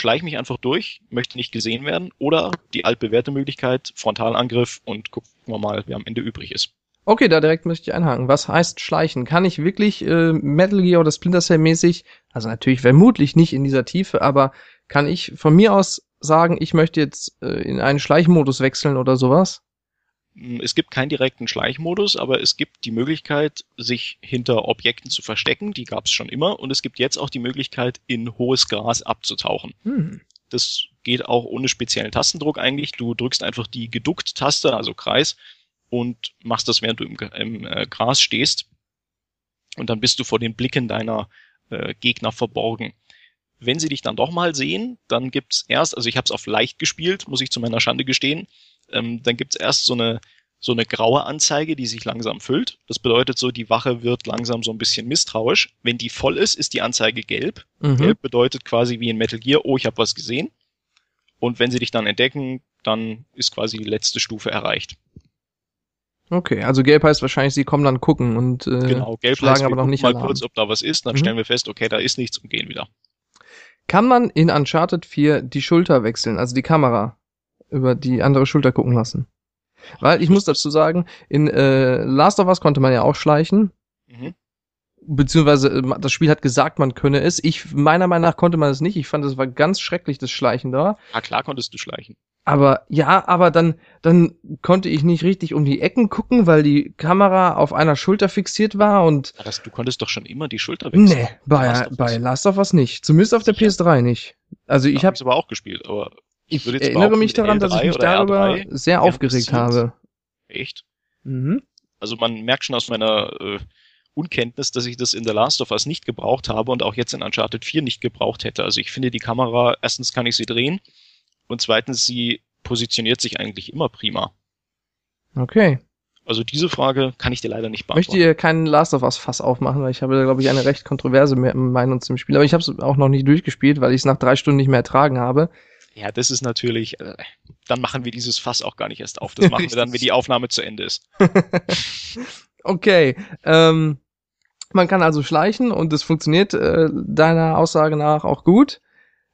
schleiche mich einfach durch, möchte nicht gesehen werden, oder die altbewährte Möglichkeit, Frontalangriff und gucken wir mal, wer am Ende übrig ist.
Okay, da direkt möchte ich einhaken. Was heißt schleichen? Kann ich wirklich äh, Metal Gear oder Splinter Cell mäßig, also natürlich vermutlich nicht in dieser Tiefe, aber kann ich von mir aus sagen, ich möchte jetzt äh, in einen Schleichmodus wechseln oder sowas?
Hm, es gibt keinen direkten Schleichmodus, aber es gibt die Möglichkeit, sich hinter Objekten zu verstecken. Die gab es schon immer. Und es gibt jetzt auch die Möglichkeit, in hohes Gras abzutauchen. Hm. Das geht auch ohne speziellen Tastendruck eigentlich. Du drückst einfach die Geduckt-Taste, also Kreis, und machst das, während du im, im äh, Gras stehst. Und dann bist du vor den Blicken deiner äh, Gegner verborgen. Wenn sie dich dann doch mal sehen, dann gibt's erst, also ich habe es auf leicht gespielt, muss ich zu meiner Schande gestehen, ähm, dann gibt's erst so eine so eine graue Anzeige, die sich langsam füllt. Das bedeutet so, die Wache wird langsam so ein bisschen misstrauisch. Wenn die voll ist, ist die Anzeige gelb.
Mhm.
Gelb bedeutet quasi wie in Metal Gear, oh, ich habe was gesehen. Und wenn sie dich dann entdecken, dann ist quasi die letzte Stufe erreicht.
Okay, also gelb heißt wahrscheinlich, sie kommen dann gucken und äh,
Genau, gelb
schlagen
heißt,
aber noch nicht
mal
Alarm.
kurz, ob da was ist, dann
Mhm.
stellen wir fest, okay, da ist nichts und gehen wieder.
Kann man in Uncharted 4 die Schulter wechseln, also die Kamera über die andere Schulter gucken lassen? Weil ich muss dazu sagen, in äh, Last of Us konnte man ja auch schleichen,
Mhm.
beziehungsweise äh, das Spiel hat gesagt, man könne es. Ich meiner Meinung nach konnte man es nicht. Ich fand, es war ganz schrecklich das Schleichen da.
Ah, klar konntest du schleichen.
Aber ja, aber dann dann konnte ich nicht richtig um die Ecken gucken, weil die Kamera auf einer Schulter fixiert war und
das, du konntest doch schon immer die Schulter wechseln.
nee, bei
Last of Us.
bei Last of Us nicht. Zumindest auf der
Sicher?
PS3 nicht. Also ich
Ich
habe
habe aber auch gespielt, aber
ich erinnere mich daran, dass ich
L3
mich darüber
R3
sehr aufgeregt habe.
echt.
Mhm.
Also man merkt schon aus meiner äh, Unkenntnis, dass ich das in The Last of Us nicht gebraucht habe und auch jetzt in Uncharted 4 nicht gebraucht hätte. Also ich finde die Kamera, erstens kann ich sie drehen und zweitens, sie positioniert sich eigentlich immer prima.
Okay.
Also diese Frage kann ich dir leider nicht
Möchte
beantworten.
ihr keinen Last of Us Fass aufmachen, weil ich habe, glaube ich, eine recht kontroverse Me- Meinung zum Spiel. Aber ich habe es auch noch nicht durchgespielt, weil ich es nach drei Stunden nicht mehr ertragen habe.
Ja, das ist natürlich, äh, dann machen wir dieses Fass auch gar nicht erst auf. Das machen wir dann, wenn die Aufnahme zu Ende ist. [LAUGHS]
Okay. Ähm, man kann also schleichen und es funktioniert äh, deiner Aussage nach auch gut.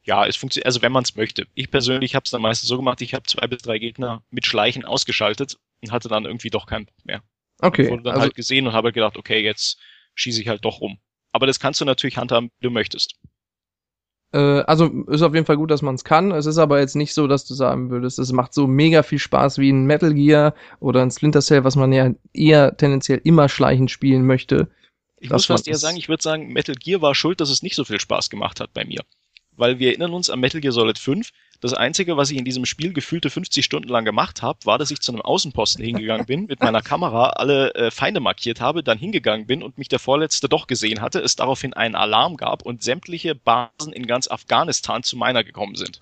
Ja, es funktioniert, also wenn man es möchte. Ich persönlich habe es dann meistens so gemacht, ich habe zwei bis drei Gegner mit Schleichen ausgeschaltet und hatte dann irgendwie doch keinen Bock mehr.
Okay.
Wurde dann
Also,
halt gesehen und habe halt gedacht, okay, jetzt schieße ich halt doch rum. Aber das kannst du natürlich handhaben, wie du möchtest.
Äh, also ist auf jeden Fall gut, dass man es kann. Es ist aber jetzt nicht so, dass du sagen würdest, es macht so mega viel Spaß wie ein Metal Gear oder ein Splinter Cell, was man ja eher tendenziell immer schleichend spielen möchte.
Ich muss fast eher sagen, ich würde sagen, Metal Gear war schuld, dass es nicht so viel Spaß gemacht hat bei mir. Weil wir erinnern uns an Metal Gear Solid 5. Das Einzige, was ich in diesem Spiel gefühlte 50 Stunden lang gemacht habe, war, dass ich zu einem Außenposten hingegangen bin, mit meiner Kamera alle äh, Feinde markiert habe, dann hingegangen bin und mich der Vorletzte doch gesehen hatte, es daraufhin einen Alarm gab und sämtliche Basen in ganz Afghanistan zu meiner gekommen sind.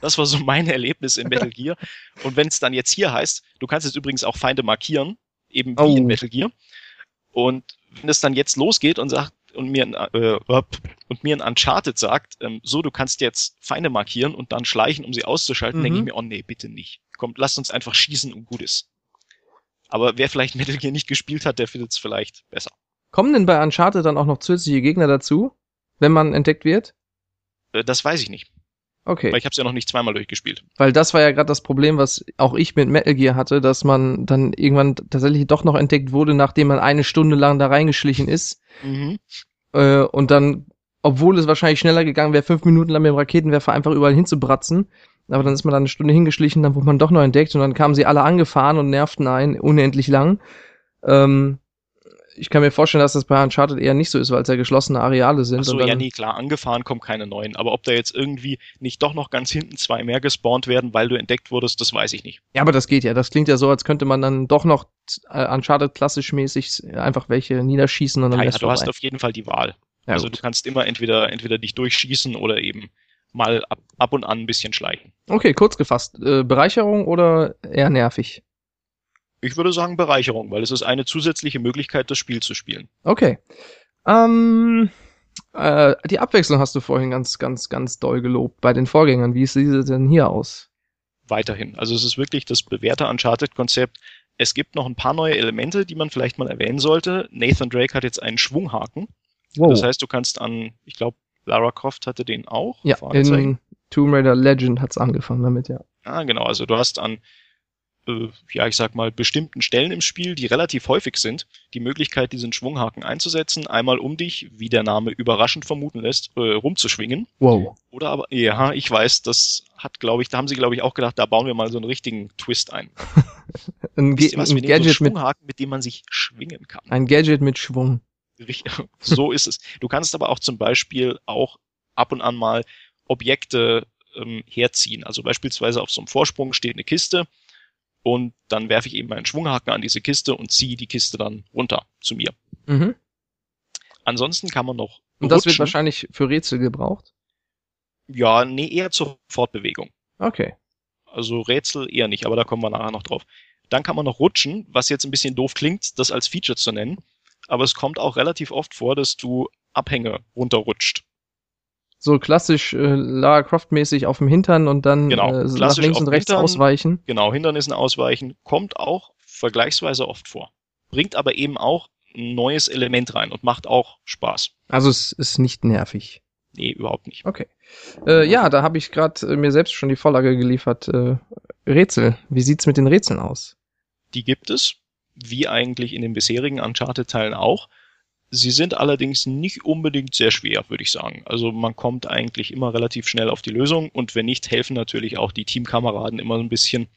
Das war so mein Erlebnis in Metal Gear. Und wenn es dann jetzt hier heißt, du kannst jetzt übrigens auch Feinde markieren, eben wie
Oh.
in Metal Gear. Und wenn es dann jetzt losgeht und sagt und mir ein, äh, und mir ein Uncharted sagt, ähm, so du kannst jetzt Feinde markieren und dann schleichen, um sie auszuschalten,
Mhm.
denke ich mir, oh nee, bitte nicht. Kommt, lasst uns einfach schießen und gut ist. Aber wer vielleicht [LAUGHS] Metal Gear nicht gespielt hat, der findet es vielleicht besser.
Kommen denn bei Uncharted dann auch noch zusätzliche Gegner dazu, wenn man entdeckt wird?
Äh, das weiß ich nicht,
Okay.
weil ich habe es ja noch nicht zweimal durchgespielt.
Weil das war ja gerade das Problem, was auch ich mit Metal Gear hatte, dass man dann irgendwann tatsächlich doch noch entdeckt wurde, nachdem man eine Stunde lang da reingeschlichen ist.
Mhm.
Äh, und dann, obwohl es wahrscheinlich schneller gegangen wäre, fünf Minuten lang mit dem Raketenwerfer einfach überall hinzubratzen. Aber dann ist man da eine Stunde hingeschlichen, dann wurde man doch noch entdeckt und dann kamen sie alle angefahren und nervten einen unendlich lang. Ähm, ich kann mir vorstellen, dass das bei Uncharted eher nicht so ist, weil es ja geschlossene Areale sind.
Ach so,
und dann,
ja, nee, klar, angefahren kommen keine neuen. Aber ob da jetzt irgendwie nicht doch noch ganz hinten zwei mehr gespawnt werden, weil du entdeckt wurdest, das weiß ich nicht.
Ja, aber das geht ja. Das klingt ja so, als könnte man dann doch noch äh, Uncharted klassisch mäßig einfach welche niederschießen und dann
Ja, ja,
wär's
du hast
vorbei.
auf jeden Fall die Wahl.
Ja,
also
gut.
du kannst immer entweder, entweder dich durchschießen oder eben mal ab, ab und an ein bisschen schleichen.
Okay, kurz gefasst. Äh, Bereicherung oder eher nervig?
Ich würde sagen Bereicherung, weil es ist eine zusätzliche Möglichkeit, das Spiel zu spielen.
Okay. Ähm, äh, die Abwechslung hast du vorhin ganz, ganz, ganz doll gelobt bei den Vorgängern. Wie sieht sie denn hier aus?
Weiterhin. Also es ist wirklich das bewährte Uncharted-Konzept. Es gibt noch ein paar neue Elemente, die man vielleicht mal erwähnen sollte. Nathan Drake hat jetzt einen Schwunghaken. Das heißt, du kannst an, ich glaube, Lara Croft hatte den auch.
ja, in Tomb Raider Legend hat's angefangen damit, ja.
Ah, genau. Also du hast an, äh, ja, ich sag mal, bestimmten Stellen im Spiel, die relativ häufig sind, die Möglichkeit, diesen Schwunghaken einzusetzen, einmal um dich, wie der Name überraschend vermuten lässt, äh, rumzuschwingen.
Wow.
Oder aber, ja, ich weiß, das hat, glaube ich, da haben sie, glaube ich, auch gedacht, da bauen wir mal so einen richtigen Twist ein. [LAUGHS]
Ein, Ge
was?
ein
nehmen so einen
Gadget mit,
Schwunghaken, mit dem man sich schwingen kann.
ein Gadget mit Schwung. [LAUGHS]
So ist es. Du kannst aber auch zum Beispiel auch ab und an mal Objekte ähm, herziehen. Also beispielsweise auf so einem Vorsprung steht eine Kiste und dann werfe ich eben meinen Schwunghaken an diese Kiste und ziehe die Kiste dann runter zu mir.
Mhm.
Ansonsten kann man noch
Und das wird
rutschen.
wahrscheinlich für Rätsel gebraucht.
ja, nee, eher zur Fortbewegung.
Okay.
Also Rätsel eher nicht, aber da kommen wir nachher noch drauf. Dann kann man noch rutschen, was jetzt ein bisschen doof klingt, das als Feature zu nennen. Aber es kommt auch relativ oft vor, dass du Abhänge runterrutscht.
So klassisch äh, Lara Croft-mäßig auf dem Hintern und dann
genau,
äh, nach links und rechts Hintern, ausweichen.
Genau, Hindernissen ausweichen. Kommt auch vergleichsweise oft vor. Bringt aber eben auch ein neues Element rein und macht auch Spaß.
Also es ist nicht nervig.
Nee, überhaupt nicht.
Okay. Äh, ja, da habe ich gerade äh, mir selbst schon die Vorlage geliefert. Äh, Rätsel. Wie sieht's mit den Rätseln aus?
Die gibt es, wie eigentlich in den bisherigen Uncharted-Teilen auch. Sie sind allerdings nicht unbedingt sehr schwer, würde ich sagen. Also man kommt eigentlich immer relativ schnell auf die Lösung und wenn nicht, helfen natürlich auch die Teamkameraden immer ein bisschen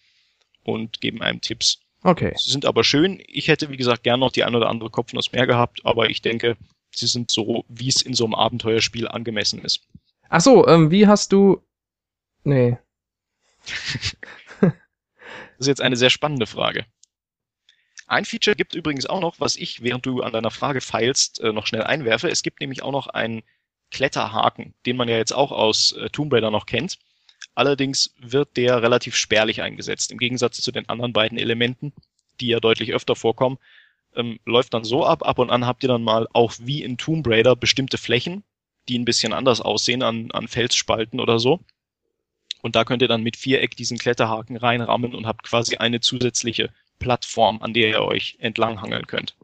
und geben einem Tipps.
Okay.
Sie sind aber schön. Ich hätte, wie gesagt, gern noch die ein oder andere Kopfnuss mehr gehabt, aber ich denke, sie sind so, wie es in so einem Abenteuerspiel angemessen ist.
Ach so, ähm, wie hast du. Nee. [LAUGHS]
das ist jetzt eine sehr spannende Frage. Ein Feature gibt übrigens auch noch, was ich, während du an deiner Frage feilst, äh, noch schnell einwerfe. Es gibt nämlich auch noch einen Kletterhaken, den man ja jetzt auch aus äh, Tomb Raider noch kennt. Allerdings wird der relativ spärlich eingesetzt, im Gegensatz zu den anderen beiden Elementen, die ja deutlich öfter vorkommen. Ähm, läuft dann so ab, ab und an habt ihr dann mal auch wie in Tomb Raider bestimmte Flächen, die ein bisschen anders aussehen an, an Felsspalten oder so. Und da könnt ihr dann mit Viereck diesen Kletterhaken reinrammen und habt quasi eine zusätzliche Plattform, an der ihr euch entlanghangeln könnt.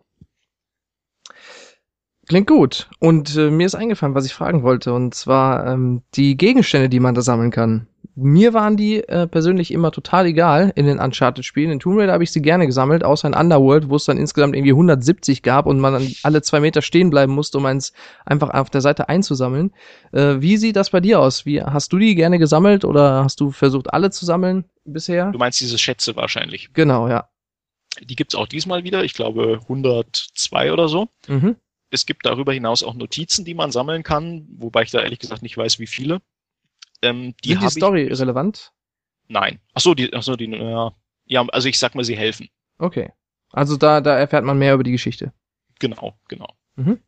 Klingt gut. Und äh, mir ist eingefallen, was ich fragen wollte, und zwar ähm, die Gegenstände, die man da sammeln kann. Mir waren die äh, persönlich immer total egal in den Uncharted-Spielen. In Tomb Raider habe ich sie gerne gesammelt, außer in Underworld, wo es dann insgesamt irgendwie 170 gab und man dann alle zwei Meter stehen bleiben musste, um eins einfach auf der Seite einzusammeln. Äh, wie sieht das bei dir aus? Wie hast du die gerne gesammelt oder hast du versucht, alle zu sammeln bisher?
Du meinst diese Schätze wahrscheinlich.
Genau, ja.
Die gibt's auch diesmal wieder, ich glaube 102 oder so. Mhm. Es gibt darüber hinaus auch Notizen, die man sammeln kann, wobei ich da ehrlich gesagt nicht weiß, wie viele.
Ähm, die Sind die Story ich, relevant?
Nein. Ach so, die, ach so, die, ja, ja, also ich sag mal, sie helfen.
Okay. Also da, da erfährt man mehr über die Geschichte.
Genau, genau. Mhm.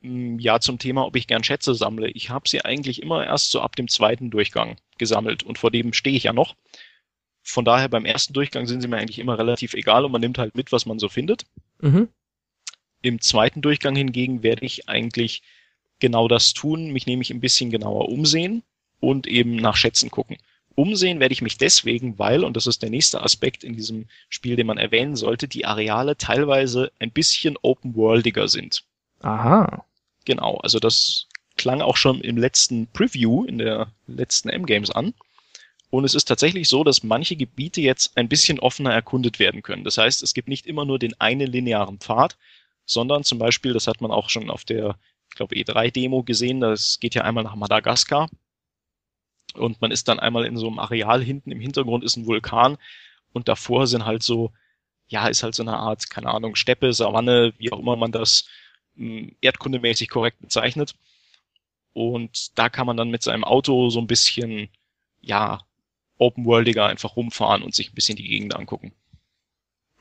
Mm, ja, zum Thema, ob ich gern Schätze sammle. Ich habe sie eigentlich immer erst so ab dem zweiten Durchgang gesammelt und vor dem stehe ich ja noch. Von daher beim ersten Durchgang sind sie mir eigentlich immer relativ egal und man nimmt halt mit, was man so findet. Mhm. Im zweiten Durchgang hingegen werde ich eigentlich genau das tun, mich nämlich ein bisschen genauer umsehen und eben nach Schätzen gucken. Umsehen werde ich mich deswegen, weil, und das ist der nächste Aspekt in diesem Spiel, den man erwähnen sollte, die Areale teilweise ein bisschen open-worldiger sind.
Aha.
Genau, also das klang auch schon im letzten Preview, in der letzten M-Games an. Und es ist tatsächlich so, dass manche Gebiete jetzt ein bisschen offener erkundet werden können. Das heißt, es gibt nicht immer nur den einen linearen Pfad, sondern zum Beispiel, das hat man auch schon auf der, ich glaube, E3-Demo gesehen, das geht ja einmal nach Madagaskar. Und man ist dann einmal in so einem Areal hinten im Hintergrund ist ein Vulkan und davor sind halt so, ja, ist halt so eine Art, keine Ahnung, Steppe, Savanne, wie auch immer man das hm, erdkundemäßig korrekt bezeichnet. Und da kann man dann mit seinem Auto so ein bisschen, ja, open-worldiger einfach rumfahren und sich ein bisschen die Gegend angucken.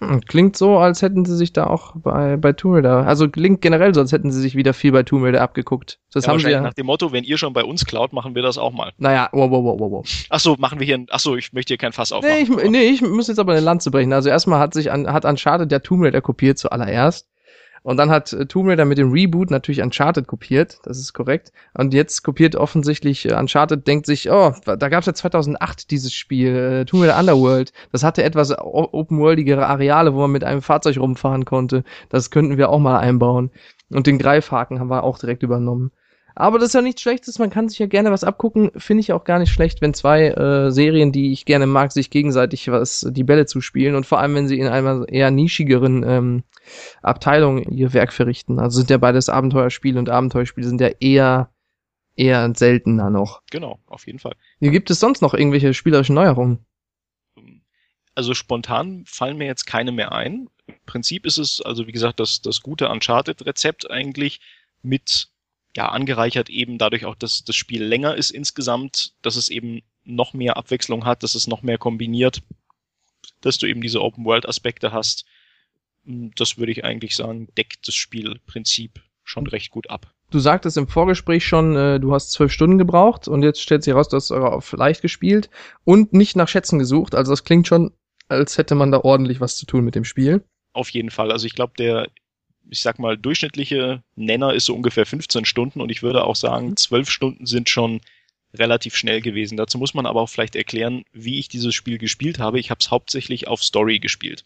Hm, klingt so, als hätten sie sich da auch bei, bei Tomb Raider, also klingt generell so, als hätten sie sich wieder viel bei Tomb Raider abgeguckt.
Das ja, haben sie ja. nach dem Motto, wenn ihr schon bei uns klaut, machen wir das auch mal.
Naja, wow, wow, wow, wow, wow.
Ach so, machen wir hier, ach so, ich möchte hier kein Fass aufmachen.
Nee, ich, nee, ich muss jetzt aber eine Lanze brechen. Also erstmal hat sich an, hat Uncharted der Tomb Raider kopiert zuallererst. Und dann hat äh, Tomb Raider mit dem Reboot natürlich Uncharted kopiert, das ist korrekt. Und jetzt kopiert offensichtlich äh, Uncharted, denkt sich, oh, da gab es ja 2008 dieses Spiel, äh, Tomb Raider Underworld. Das hatte etwas open-worldigere Areale, wo man mit einem Fahrzeug rumfahren konnte. Das könnten wir auch mal einbauen. Und den Greifhaken haben wir auch direkt übernommen. Aber das ist ja nichts Schlechtes, man kann sich ja gerne was abgucken. Finde ich auch gar nicht schlecht, wenn zwei äh, Serien, die ich gerne mag, sich gegenseitig was die Bälle zuspielen und vor allem, wenn sie in einer eher nischigeren ähm, Abteilung ihr Werk verrichten. Also sind ja beides Abenteuerspiele und Abenteuerspiele sind ja eher eher seltener noch.
Genau, auf jeden Fall.
Hier gibt es sonst noch irgendwelche spielerischen Neuerungen?
Also spontan fallen mir jetzt keine mehr ein. Im Prinzip ist es, also wie gesagt, das, das gute Uncharted-Rezept eigentlich mit ja, angereichert eben dadurch auch, dass das Spiel länger ist insgesamt, dass es eben noch mehr Abwechslung hat, dass es noch mehr kombiniert, dass du eben diese Open-World-Aspekte hast. Hm, das würde ich eigentlich sagen, deckt das Spielprinzip schon recht gut ab.
Du sagtest im Vorgespräch schon, äh, du hast zwölf Stunden gebraucht und jetzt stellt sich heraus, du hast auf leicht gespielt und nicht nach Schätzen gesucht. Also das klingt schon als hätte man da ordentlich was zu tun mit dem Spiel.
Auf jeden Fall. Also ich glaube, der, ich sag mal, durchschnittliche Nenner ist so ungefähr 15 Stunden und ich würde auch sagen, 12 Stunden sind schon relativ schnell gewesen. Dazu muss man aber auch vielleicht erklären, wie ich dieses Spiel gespielt habe. Ich habe es hauptsächlich auf Story gespielt.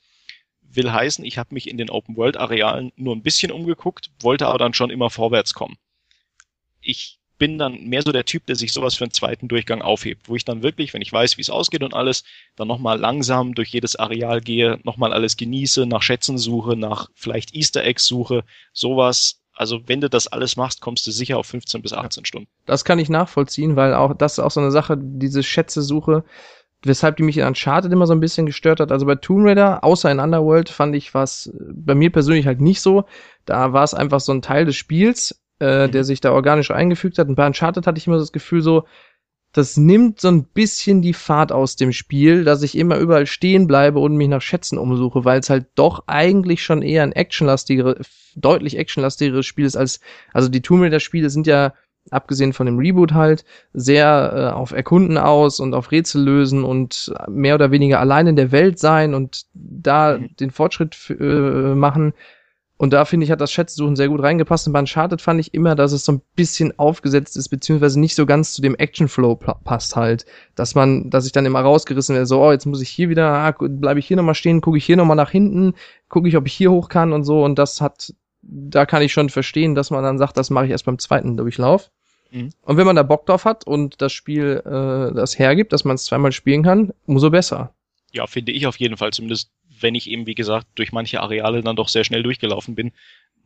Will heißen, ich habe mich in den Open-World-Arealen nur ein bisschen umgeguckt, wollte aber dann schon immer vorwärts kommen. Ich bin dann mehr so der Typ, der sich sowas für einen zweiten Durchgang aufhebt, wo ich dann wirklich, wenn ich weiß, wie es ausgeht und alles, dann nochmal langsam durch jedes Areal gehe, nochmal alles genieße, nach Schätzen suche, nach vielleicht Easter Eggs suche, sowas. Also wenn du das alles machst, kommst du sicher auf 15 bis 18 Stunden.
Das kann ich nachvollziehen, weil auch das ist auch so eine Sache, diese Schätze-Suche, weshalb die mich in Uncharted immer so ein bisschen gestört hat. Also bei Tomb Raider, außer in Underworld, fand ich was bei mir persönlich halt nicht so. Da war es einfach so ein Teil des Spiels, äh, mhm. der sich da organisch eingefügt hat. Und bei Uncharted hatte ich immer das Gefühl so, das nimmt so ein bisschen die Fahrt aus dem Spiel, dass ich immer überall stehen bleibe und mich nach Schätzen umsuche, weil es halt doch eigentlich schon eher ein actionlastigeres, deutlich actionlastigeres Spiel ist als, also die Tomb Raider Spiele sind ja abgesehen von dem Reboot halt, sehr äh, auf Erkunden aus und auf Rätsel lösen und mehr oder weniger allein in der Welt sein und da mhm. den Fortschritt äh, machen. Und da finde ich, hat das Schätzsuchen sehr gut reingepasst. Und bei Uncharted fand ich immer, dass es so ein bisschen aufgesetzt ist, beziehungsweise nicht so ganz zu dem Actionflow passt halt. Dass man, dass ich dann immer rausgerissen werde, so, oh, jetzt muss ich hier wieder, ah, bleibe ich hier nochmal stehen, gucke ich hier nochmal nach hinten, gucke ich, ob ich hier hoch kann und so. Und das hat da kann ich schon verstehen, dass man dann sagt, das mache ich erst beim zweiten Durchlauf. Mhm. Und wenn man da Bock drauf hat und das Spiel äh, das hergibt, dass man es zweimal spielen kann, umso besser.
Ja, finde ich auf jeden Fall. Zumindest wenn ich eben, wie gesagt, durch manche Areale dann doch sehr schnell durchgelaufen bin,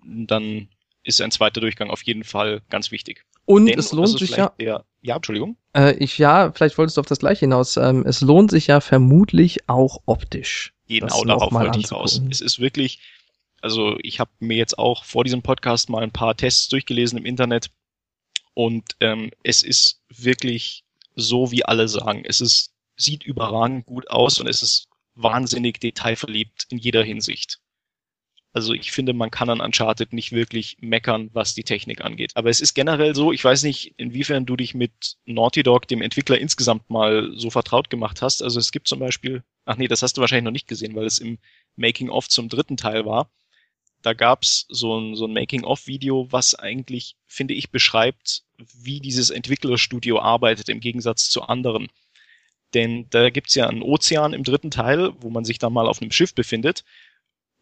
dann ist ein zweiter Durchgang auf jeden Fall ganz wichtig.
Und Denn, es lohnt sich ja.
Der, ja, Entschuldigung.
Äh, ich ja, vielleicht wolltest du auf das gleiche hinaus. Ähm, es lohnt sich ja vermutlich auch optisch.
Genau, darauf wollte ich raus. Es ist wirklich, also ich habe mir jetzt auch vor diesem Podcast mal ein paar Tests durchgelesen im Internet und ähm, es ist wirklich so, wie alle sagen. Es ist, sieht überragend gut aus und es ist wahnsinnig detailverliebt in jeder Hinsicht. Also ich finde, man kann an Uncharted nicht wirklich meckern, was die Technik angeht. Aber es ist generell so, ich weiß nicht, inwiefern du dich mit Naughty Dog, dem Entwickler, insgesamt mal so vertraut gemacht hast. Also es gibt zum Beispiel, ach nee, das hast du wahrscheinlich noch nicht gesehen, weil es im Making-of zum dritten Teil war da gab's so ein, so ein Making-of-Video, was eigentlich, finde ich, beschreibt, wie dieses Entwicklerstudio arbeitet im Gegensatz zu anderen. Denn da gibt's ja einen Ozean im dritten Teil, wo man sich da mal auf einem Schiff befindet.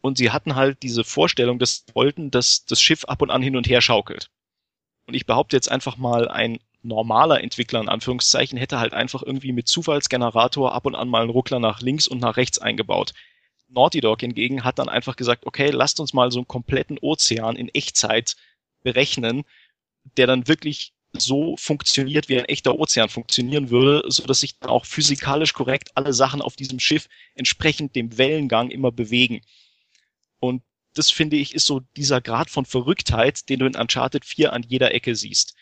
Und sie hatten halt diese Vorstellung, dass wollten, dass das Schiff ab und an hin und her schaukelt. Und ich behaupte jetzt einfach mal, ein normaler Entwickler in Anführungszeichen hätte halt einfach irgendwie mit Zufallsgenerator ab und an mal einen Ruckler nach links und nach rechts eingebaut. Naughty Dog hingegen hat dann einfach gesagt, okay, lasst uns mal so einen kompletten Ozean in Echtzeit berechnen, der dann wirklich so funktioniert, wie ein echter Ozean funktionieren würde, so dass sich dann auch physikalisch korrekt alle Sachen auf diesem Schiff entsprechend dem Wellengang immer bewegen. Und das finde ich ist so dieser Grad von Verrücktheit, den du in Uncharted 4 an jeder Ecke siehst.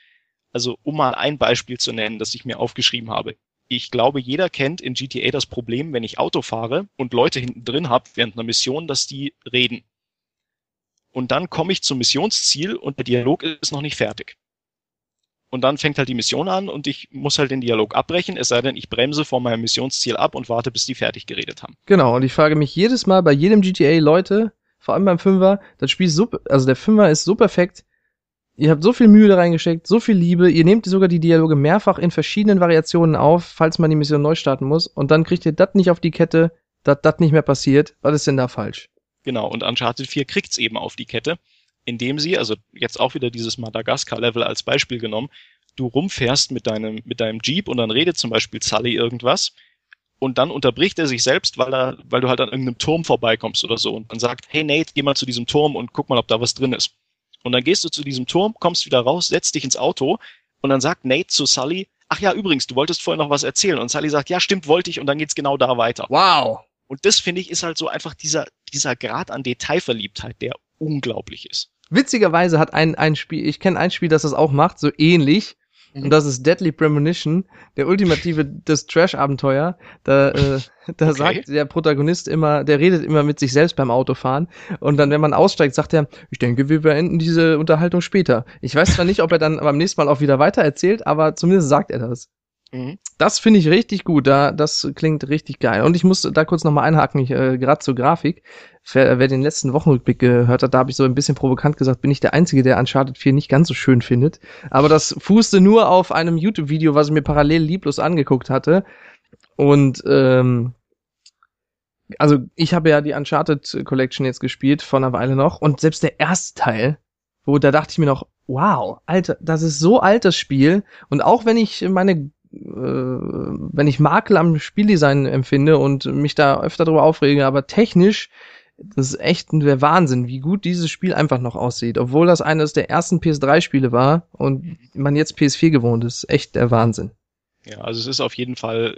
Also um mal ein Beispiel zu nennen, das ich mir aufgeschrieben habe ich glaube, jeder kennt in GTA das Problem, wenn ich Auto fahre und Leute hinten drin habe während einer Mission, dass die reden. Und dann komme ich zum Missionsziel und der Dialog ist noch nicht fertig. Und dann fängt halt die Mission an und ich muss halt den Dialog abbrechen, es sei denn, ich bremse vor meinem Missionsziel ab und warte, bis die fertig geredet haben.
Genau, und ich frage mich jedes Mal bei jedem GTA, Leute, vor allem beim Fünfer, das Spiel ist so, also der Fünfer ist so perfekt, Ihr habt so viel Mühe da reingesteckt, so viel Liebe. Ihr nehmt sogar die Dialoge mehrfach in verschiedenen Variationen auf, falls man die Mission neu starten muss. Und dann kriegt ihr das nicht auf die Kette, dass das nicht mehr passiert. Was ist denn da falsch?
Genau, und Uncharted 4 kriegt's eben auf die Kette, indem sie, also jetzt auch wieder dieses Madagaskar-Level als Beispiel genommen, du rumfährst mit deinem, mit deinem Jeep und dann redet zum Beispiel Sully irgendwas und dann unterbricht er sich selbst, weil er, weil du halt an irgendeinem Turm vorbeikommst oder so und dann sagt, hey Nate, geh mal zu diesem Turm und guck mal, ob da was drin ist. Und dann gehst du zu diesem Turm, kommst wieder raus, setzt dich ins Auto und dann sagt Nate zu Sully, ach ja, übrigens, du wolltest vorher noch was erzählen. Und Sully sagt, ja, stimmt, wollte ich und dann geht's genau da weiter.
Wow.
Und das finde ich ist halt so einfach dieser, dieser Grad an Detailverliebtheit, der unglaublich ist.
Witzigerweise hat ein, ein Spiel, ich kenne ein Spiel, das das auch macht, so ähnlich. Und das ist Deadly Premonition, der ultimative [LAUGHS] das Trash-Abenteuer. Da, äh, da okay. sagt der Protagonist immer, der redet immer mit sich selbst beim Autofahren. Und dann, wenn man aussteigt, sagt er, ich denke, wir beenden diese Unterhaltung später. Ich weiß zwar nicht, ob er dann [LAUGHS] beim nächsten Mal auch wieder weiter erzählt, aber zumindest sagt er das. Mhm. Das finde ich richtig gut. Da, das klingt richtig geil. Und ich muss da kurz nochmal einhaken, ich, äh, gerade zur Grafik. Wer, wer den letzten Wochenrückblick gehört hat, da habe ich so ein bisschen provokant gesagt, bin ich der Einzige, der Uncharted 4 nicht ganz so schön findet. Aber das fußte nur auf einem YouTube-Video, was ich mir parallel lieblos angeguckt hatte. Und ähm, also ich habe ja die Uncharted Collection jetzt gespielt vor einer Weile noch und selbst der erste Teil, wo da dachte ich mir noch, wow, Alter, das ist so alt das Spiel und auch wenn ich meine äh, wenn ich Makel am Spieldesign empfinde und mich da öfter darüber aufrege, aber technisch das ist echt der Wahnsinn, wie gut dieses Spiel einfach noch aussieht, obwohl das eines der ersten PS3-Spiele war und man jetzt PS4 gewohnt ist. Echt der Wahnsinn.
Ja, also es ist auf jeden Fall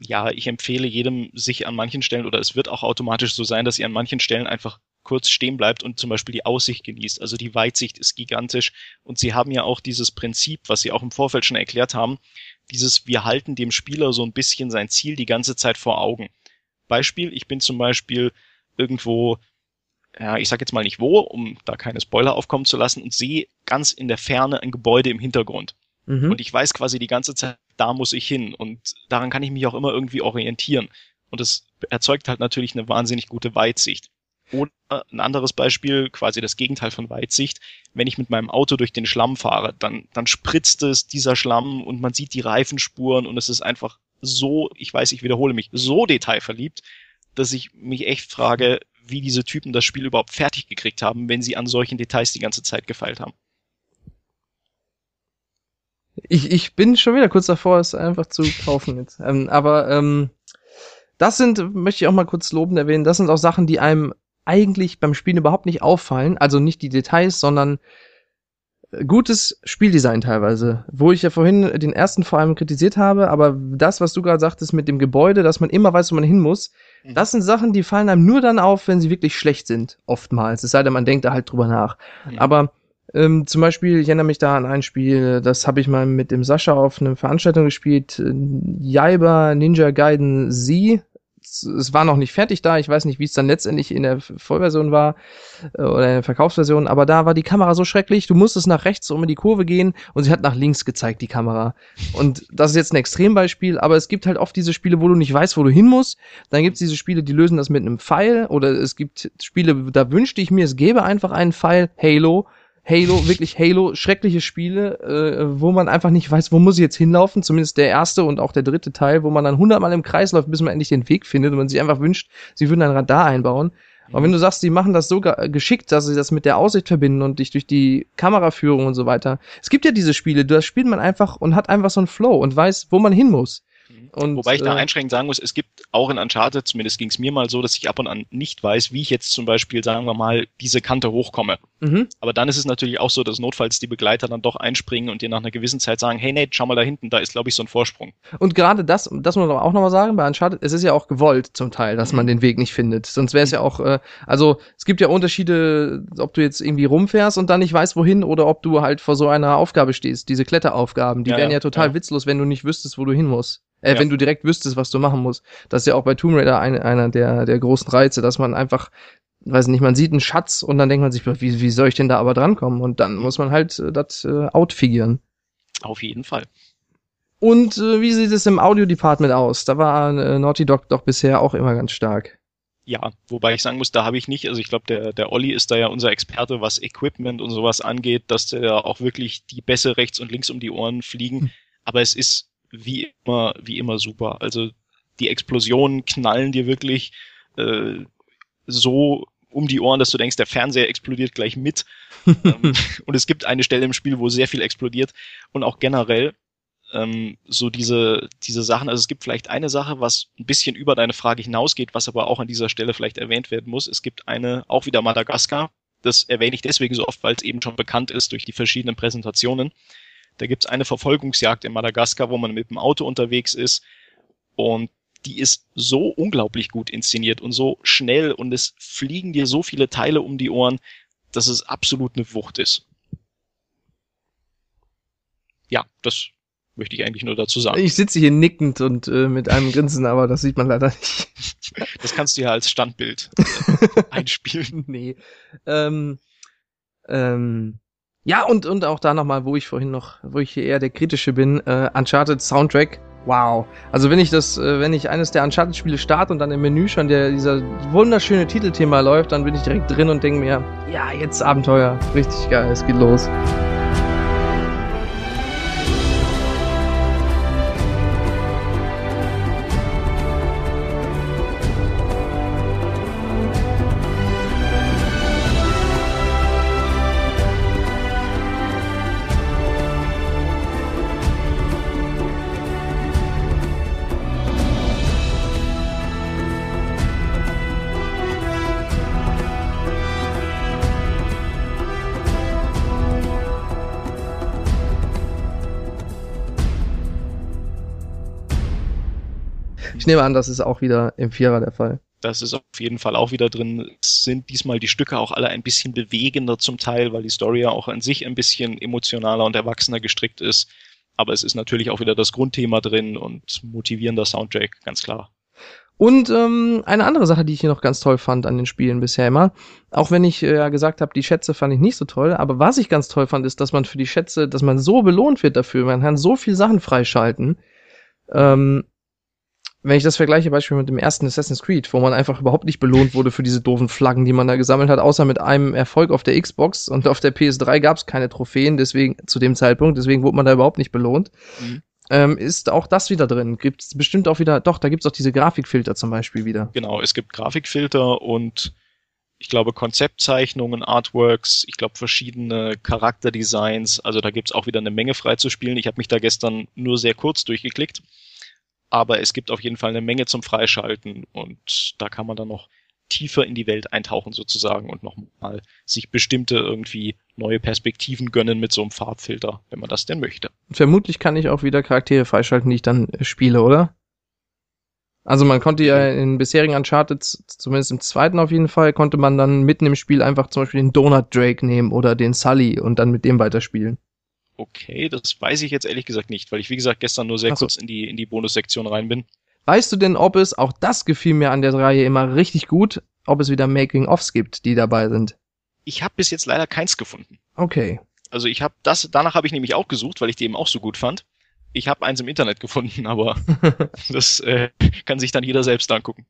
ja, ich empfehle jedem, sich an manchen Stellen, oder es wird auch automatisch so sein, dass ihr an manchen Stellen einfach kurz stehen bleibt und zum Beispiel die Aussicht genießt. Also die Weitsicht ist gigantisch und sie haben ja auch dieses Prinzip, was sie auch im Vorfeld schon erklärt haben, dieses wir halten dem Spieler so ein bisschen sein Ziel die ganze Zeit vor Augen. Beispiel, ich bin zum Beispiel irgendwo, ja, ich sag jetzt mal nicht wo, um da keine Spoiler aufkommen zu lassen und sehe ganz in der Ferne ein Gebäude im Hintergrund. Mhm. Und ich weiß quasi die ganze Zeit, da muss ich hin. Und daran kann ich mich auch immer irgendwie orientieren. Und es erzeugt halt natürlich eine wahnsinnig gute Weitsicht. Oder ein anderes Beispiel, quasi das Gegenteil von Weitsicht. Wenn ich mit meinem Auto durch den Schlamm fahre, dann, dann spritzt es dieser Schlamm und man sieht die Reifenspuren und es ist einfach so, ich weiß, ich wiederhole mich, so detailverliebt, dass ich mich echt frage, wie diese Typen das Spiel überhaupt fertig gekriegt haben, wenn sie an solchen Details die ganze Zeit gefeilt haben.
Ich, ich bin schon wieder kurz davor, es einfach zu kaufen jetzt. Ähm, aber ähm, das sind, möchte ich auch mal kurz lobend erwähnen, das sind auch Sachen, die einem eigentlich beim Spielen überhaupt nicht auffallen. Also nicht die Details, sondern gutes Spieldesign teilweise, wo ich ja vorhin den ersten vor allem kritisiert habe, aber das, was du gerade sagtest mit dem Gebäude, dass man immer weiß, wo man hin muss, mhm. das sind Sachen, die fallen einem nur dann auf, wenn sie wirklich schlecht sind, oftmals. Es sei denn, man denkt da halt drüber nach. Mhm. Aber ähm, zum Beispiel, ich erinnere mich da an ein Spiel, das habe ich mal mit dem Sascha auf einer Veranstaltung gespielt, Jaiba Ninja Gaiden Z. Es war noch nicht fertig da, ich weiß nicht, wie es dann letztendlich in der Vollversion war äh, oder in der Verkaufsversion, aber da war die Kamera so schrecklich, du musstest nach rechts um in die Kurve gehen und sie hat nach links gezeigt, die Kamera. Und das ist jetzt ein Extrembeispiel, aber es gibt halt oft diese Spiele, wo du nicht weißt, wo du hin musst. Dann gibt es diese Spiele, die lösen das mit einem Pfeil oder es gibt Spiele, da wünschte ich mir, es gäbe einfach einen Pfeil, Halo, Halo, wirklich Halo, schreckliche Spiele, äh, wo man einfach nicht weiß, wo muss ich jetzt hinlaufen, zumindest der erste und auch der dritte Teil, wo man dann hundertmal im Kreis läuft, bis man endlich den Weg findet und man sich einfach wünscht, sie würden ein Radar einbauen. Aber wenn du sagst, die machen das so geschickt, dass sie das mit der Aussicht verbinden und dich durch die Kameraführung und so weiter. Es gibt ja diese Spiele, das spielt man einfach und hat einfach so einen Flow und weiß, wo man hin muss.
Und, Wobei ich da äh, einschränkend sagen muss, es gibt auch in Uncharted, zumindest ging es mir mal so, dass ich ab und an nicht weiß, wie ich jetzt zum Beispiel, sagen wir mal, diese Kante hochkomme. Mhm. Aber dann ist es natürlich auch so, dass notfalls die Begleiter dann doch einspringen und dir nach einer gewissen Zeit sagen, hey Nate, schau mal da hinten, da ist, glaube ich, so ein Vorsprung.
Und gerade das, das muss man auch nochmal sagen, bei Uncharted, es ist ja auch gewollt zum Teil, dass man mhm. den Weg nicht findet. Sonst wäre es ja auch, äh, also es gibt ja Unterschiede, ob du jetzt irgendwie rumfährst und dann nicht weißt, wohin, oder ob du halt vor so einer Aufgabe stehst. Diese Kletteraufgaben, die ja, wären ja, ja total ja. witzlos, wenn du nicht wüsstest, wo du hin musst. Äh, ja. Wenn du direkt wüsstest, was du machen musst. Das ist ja auch bei Tomb Raider ein, einer der, der großen Reize, dass man einfach, weiß nicht, man sieht einen Schatz und dann denkt man sich, wie, wie soll ich denn da aber drankommen? Und dann muss man halt äh, das äh, outfigurieren.
Auf jeden Fall.
Und äh, wie sieht es im Audio-Department aus? Da war äh, Naughty Dog doch bisher auch immer ganz stark.
Ja, wobei ich sagen muss, da habe ich nicht, also ich glaube, der, der Olli ist da ja unser Experte, was Equipment und sowas angeht, dass der auch wirklich die Bässe rechts und links um die Ohren fliegen. Hm. Aber es ist wie immer, wie immer super. Also die Explosionen knallen dir wirklich äh, so um die Ohren, dass du denkst, der Fernseher explodiert gleich mit. [LAUGHS] ähm, und es gibt eine Stelle im Spiel, wo sehr viel explodiert. Und auch generell ähm, so diese, diese Sachen. Also es gibt vielleicht eine Sache, was ein bisschen über deine Frage hinausgeht, was aber auch an dieser Stelle vielleicht erwähnt werden muss. Es gibt eine, auch wieder Madagaskar. Das erwähne ich deswegen so oft, weil es eben schon bekannt ist durch die verschiedenen Präsentationen. Da gibt's eine Verfolgungsjagd in Madagaskar, wo man mit dem Auto unterwegs ist und die ist so unglaublich gut inszeniert und so schnell und es fliegen dir so viele Teile um die Ohren, dass es absolut eine Wucht ist. Ja, das möchte ich eigentlich nur dazu sagen.
Ich sitze hier nickend und äh, mit einem Grinsen, aber das sieht man leider nicht. [LAUGHS]
Das kannst du ja als Standbild äh, [LAUGHS] einspielen.
Nee. Ähm, ähm, Ja, und, und auch da nochmal, wo ich vorhin noch, wo ich hier eher der kritische bin, äh, Uncharted Soundtrack. Wow. Also wenn ich das, äh, wenn ich eines der Uncharted-Spiele starte und dann im Menü schon der, dieser wunderschöne Titelthema läuft, dann bin ich direkt drin und denke mir, ja, jetzt Abenteuer. Richtig geil, es geht los. Nehme an, das ist auch wieder im Vierer der Fall.
Das ist auf jeden Fall auch wieder drin. Es sind diesmal die Stücke auch alle ein bisschen bewegender zum Teil, weil die Story ja auch an sich ein bisschen emotionaler und erwachsener gestrickt ist. Aber es ist natürlich auch wieder das Grundthema drin und motivierender Soundtrack, ganz klar.
Und ähm, eine andere Sache, die ich hier noch ganz toll fand an den Spielen bisher immer, auch wenn ich äh, ja gesagt habe, die Schätze fand ich nicht so toll, aber was ich ganz toll fand, ist, dass man für die Schätze, dass man so belohnt wird dafür, man kann so viel Sachen freischalten. Ähm, wenn ich das vergleiche, Beispiel mit dem ersten Assassin's Creed, wo man einfach überhaupt nicht belohnt wurde für diese doofen Flaggen, die man da gesammelt hat, außer mit einem Erfolg auf der Xbox und auf der PS3 gab es keine Trophäen, deswegen zu dem Zeitpunkt, deswegen wurde man da überhaupt nicht belohnt. Mhm. Ähm, ist auch das wieder drin? Gibt es bestimmt auch wieder, doch, da gibt es auch diese Grafikfilter zum Beispiel wieder.
Genau, es gibt Grafikfilter und ich glaube Konzeptzeichnungen, Artworks, ich glaube verschiedene Charakterdesigns, also da gibt es auch wieder eine Menge frei zu spielen. Ich habe mich da gestern nur sehr kurz durchgeklickt aber es gibt auf jeden Fall eine Menge zum Freischalten und da kann man dann noch tiefer in die Welt eintauchen sozusagen und nochmal sich bestimmte irgendwie neue Perspektiven gönnen mit so einem Farbfilter, wenn man das denn möchte.
Vermutlich kann ich auch wieder Charaktere freischalten, die ich dann äh, spiele, oder? Also man konnte ja in bisherigen Uncharted, zumindest im zweiten auf jeden Fall, konnte man dann mitten im Spiel einfach zum Beispiel den Donut Drake nehmen oder den Sully und dann mit dem weiterspielen.
Okay, das weiß ich jetzt ehrlich gesagt nicht, weil ich wie gesagt gestern nur sehr so. kurz in die in die Bonussektion rein bin.
Weißt du denn, ob es auch das gefiel mir an der Reihe immer richtig gut, ob es wieder Making-ofs gibt, die dabei sind?
Ich habe bis jetzt leider keins gefunden.
Okay.
Also ich habe das danach habe ich nämlich auch gesucht, weil ich die eben auch so gut fand. Ich habe eins im Internet gefunden, aber [LAUGHS] das äh, kann sich dann jeder selbst angucken.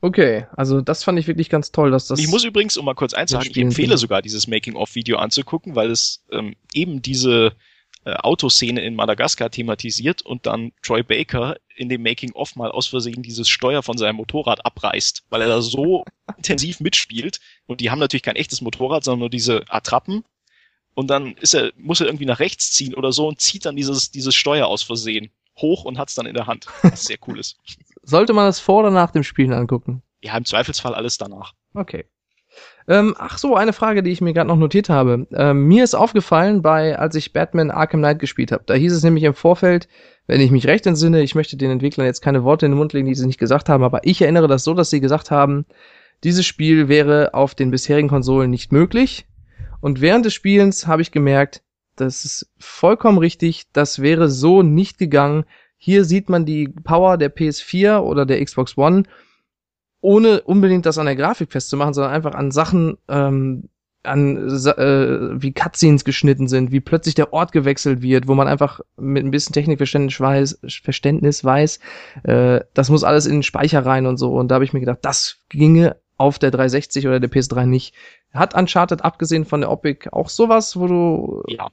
Okay, also das fand ich wirklich ganz toll, dass das.
Ich muss übrigens, um mal kurz eins sagen, ich empfehle sogar dieses Making-of-Video anzugucken, weil es ähm, eben diese äh, Autoszene in Madagaskar thematisiert und dann Troy Baker in dem Making-of mal aus Versehen dieses Steuer von seinem Motorrad abreißt, weil er da so [LAUGHS] intensiv mitspielt. Und die haben natürlich kein echtes Motorrad, sondern nur diese Attrappen. Und dann ist er, muss er irgendwie nach rechts ziehen oder so und zieht dann dieses, dieses Steuer aus Versehen hoch und hat's dann in der Hand. Was sehr cool ist. [LAUGHS]
Sollte man das vor oder nach dem Spielen angucken?
Ja, im Zweifelsfall alles danach.
Okay. Ähm, ach so, eine Frage, die ich mir gerade noch notiert habe. Ähm, mir ist aufgefallen, bei als ich Batman Arkham Knight gespielt habe, da hieß es nämlich im Vorfeld, wenn ich mich recht entsinne, ich möchte den Entwicklern jetzt keine Worte in den Mund legen, die sie nicht gesagt haben, aber ich erinnere das so, dass sie gesagt haben, dieses Spiel wäre auf den bisherigen Konsolen nicht möglich. Und während des Spielens habe ich gemerkt, das ist vollkommen richtig. Das wäre so nicht gegangen. Hier sieht man die Power der PS4 oder der Xbox One, ohne unbedingt das an der Grafik festzumachen, sondern einfach an Sachen, ähm, an äh, wie Cutscenes geschnitten sind, wie plötzlich der Ort gewechselt wird, wo man einfach mit ein bisschen Technikverständnis weiß, Verständnis weiß, äh, das muss alles in den Speicher rein und so. Und da habe ich mir gedacht, das ginge auf der 360 oder der PS3 nicht. Hat Uncharted abgesehen von der Optik auch sowas, wo du
ja.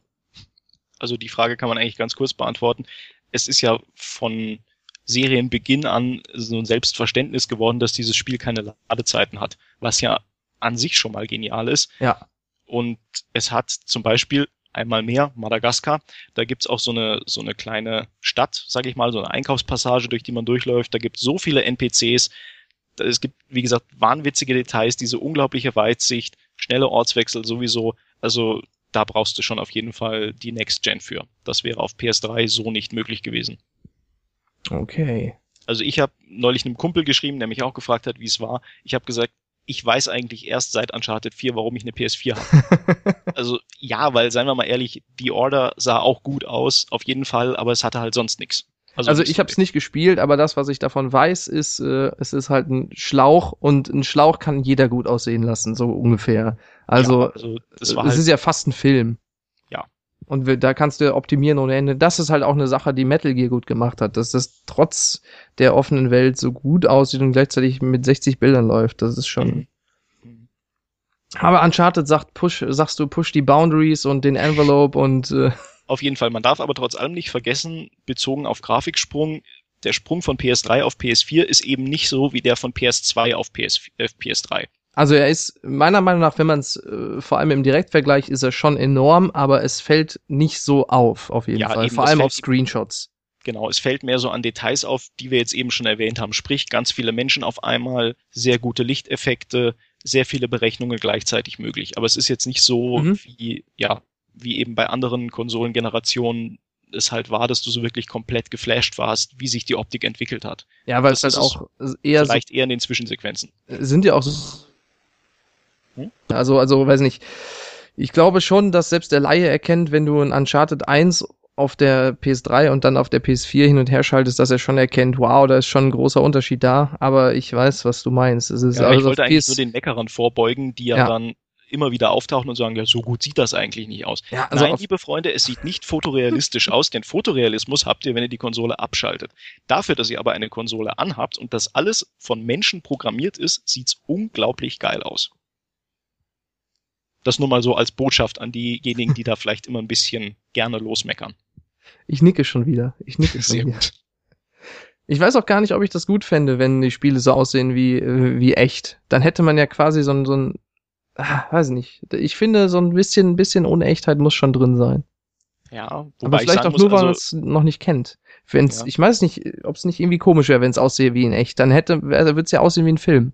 Also die Frage kann man eigentlich ganz kurz beantworten. Es ist ja von Serienbeginn an so ein Selbstverständnis geworden, dass dieses Spiel keine Ladezeiten hat, was ja an sich schon mal genial ist.
Ja.
Und es hat zum Beispiel einmal mehr Madagaskar. Da gibt's auch so eine, so eine kleine Stadt, sage ich mal, so eine Einkaufspassage, durch die man durchläuft. Da gibt's so viele NPCs. Es gibt, wie gesagt, wahnwitzige Details, diese unglaubliche Weitsicht, schnelle Ortswechsel sowieso. Also da brauchst du schon auf jeden Fall die Next Gen für. Das wäre auf PS3 so nicht möglich gewesen.
Okay.
Also ich habe neulich einem Kumpel geschrieben, der mich auch gefragt hat, wie es war. Ich habe gesagt, ich weiß eigentlich erst seit Uncharted 4, warum ich eine PS4 habe. [LAUGHS] also ja, weil seien wir mal ehrlich, die Order sah auch gut aus, auf jeden Fall, aber es hatte halt sonst nichts.
Also, also ich habe es nicht gespielt, aber das, was ich davon weiß, ist, äh, es ist halt ein Schlauch und ein Schlauch kann jeder gut aussehen lassen, so ungefähr. Also, ja, also es halt ist ja fast ein Film.
Ja.
Und wir, da kannst du optimieren ohne Ende. Das ist halt auch eine Sache, die Metal Gear gut gemacht hat, dass das trotz der offenen Welt so gut aussieht und gleichzeitig mit 60 Bildern läuft. Das ist schon. Mhm. Aber Uncharted sagt, push, sagst du, push die Boundaries und den Envelope und äh,
auf jeden Fall. Man darf aber trotz allem nicht vergessen, bezogen auf Grafiksprung, der Sprung von PS3 auf PS4 ist eben nicht so wie der von PS2 auf PS, äh, PS3.
Also er ist meiner Meinung nach, wenn man es äh, vor allem im Direktvergleich ist er schon enorm, aber es fällt nicht so auf, auf jeden ja, Fall. Eben, vor allem auf Screenshots.
Genau, es fällt mehr so an Details auf, die wir jetzt eben schon erwähnt haben. Sprich, ganz viele Menschen auf einmal, sehr gute Lichteffekte, sehr viele Berechnungen gleichzeitig möglich. Aber es ist jetzt nicht so mhm. wie, ja, wie eben bei anderen Konsolengenerationen es halt war, dass du so wirklich komplett geflasht warst, wie sich die Optik entwickelt hat.
Ja, weil das es halt auch eher
vielleicht so, eher in den Zwischensequenzen.
Sind ja auch so hm? also also weiß nicht. Ich glaube schon, dass selbst der Laie erkennt, wenn du ein Uncharted 1 auf der PS3 und dann auf der PS4 hin und her schaltest, dass er schon erkennt, wow, da ist schon ein großer Unterschied da, aber ich weiß, was du meinst. Es ist
ja, also ich wollte eigentlich PS nur den Meckerern vorbeugen, die ja, ja, dann immer wieder auftauchen und sagen, ja, so gut sieht das eigentlich nicht aus. Ja, also Nein, liebe Freunde, es sieht nicht fotorealistisch [LAUGHS] aus, denn Fotorealismus habt ihr, wenn ihr die Konsole abschaltet. Dafür, dass ihr aber eine Konsole anhabt und das alles von Menschen programmiert ist, sieht's unglaublich geil aus. Das nur mal so als Botschaft an diejenigen, die da vielleicht immer ein bisschen gerne losmeckern.
Ich nicke schon wieder. Ich nicke schon Sehr wieder. Gut. Ich weiß auch gar nicht, ob ich das gut fände, wenn die Spiele so aussehen wie, äh, wie echt. Dann hätte man ja quasi so ein, so ein ah, weiß nicht. Ich finde, so ein bisschen, ein bisschen Unechtheit muss schon drin sein.
Ja,
wobei Aber vielleicht auch nur, weil also, man es noch nicht kennt. Wenn's, ja. Ich weiß nicht, ob es nicht irgendwie komisch wäre, wenn es aussehe wie in echt. Dann hätte, wird es ja aussehen wie ein Film.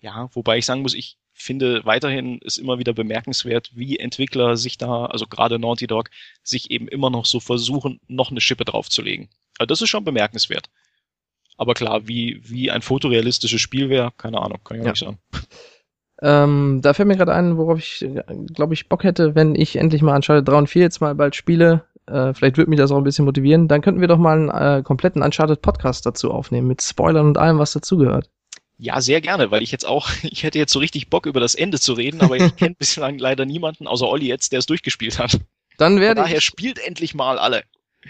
Ja, wobei ich sagen muss, ich finde weiterhin ist immer wieder bemerkenswert, wie Entwickler sich da, also gerade Naughty Dog, sich eben immer noch so versuchen, noch eine Schippe draufzulegen. Also das ist schon bemerkenswert. Aber klar, wie, wie ein fotorealistisches Spiel wäre, keine Ahnung, kann ich ja. nicht sagen.
Ähm, da fällt mir gerade ein, worauf ich, glaube ich, Bock hätte, wenn ich endlich mal Uncharted 3 und 4 jetzt mal bald spiele. Äh, vielleicht würde mich das auch ein bisschen motivieren. Dann könnten wir doch mal einen äh, kompletten Uncharted Podcast dazu aufnehmen, mit Spoilern und allem, was dazugehört.
Ja, sehr gerne, weil ich jetzt auch, [LAUGHS] ich hätte jetzt so richtig Bock über das Ende zu reden, aber ich kenne [LAUGHS] bislang leider niemanden, außer Olli jetzt, der es durchgespielt hat.
Dann werde
Von daher spielt endlich mal alle.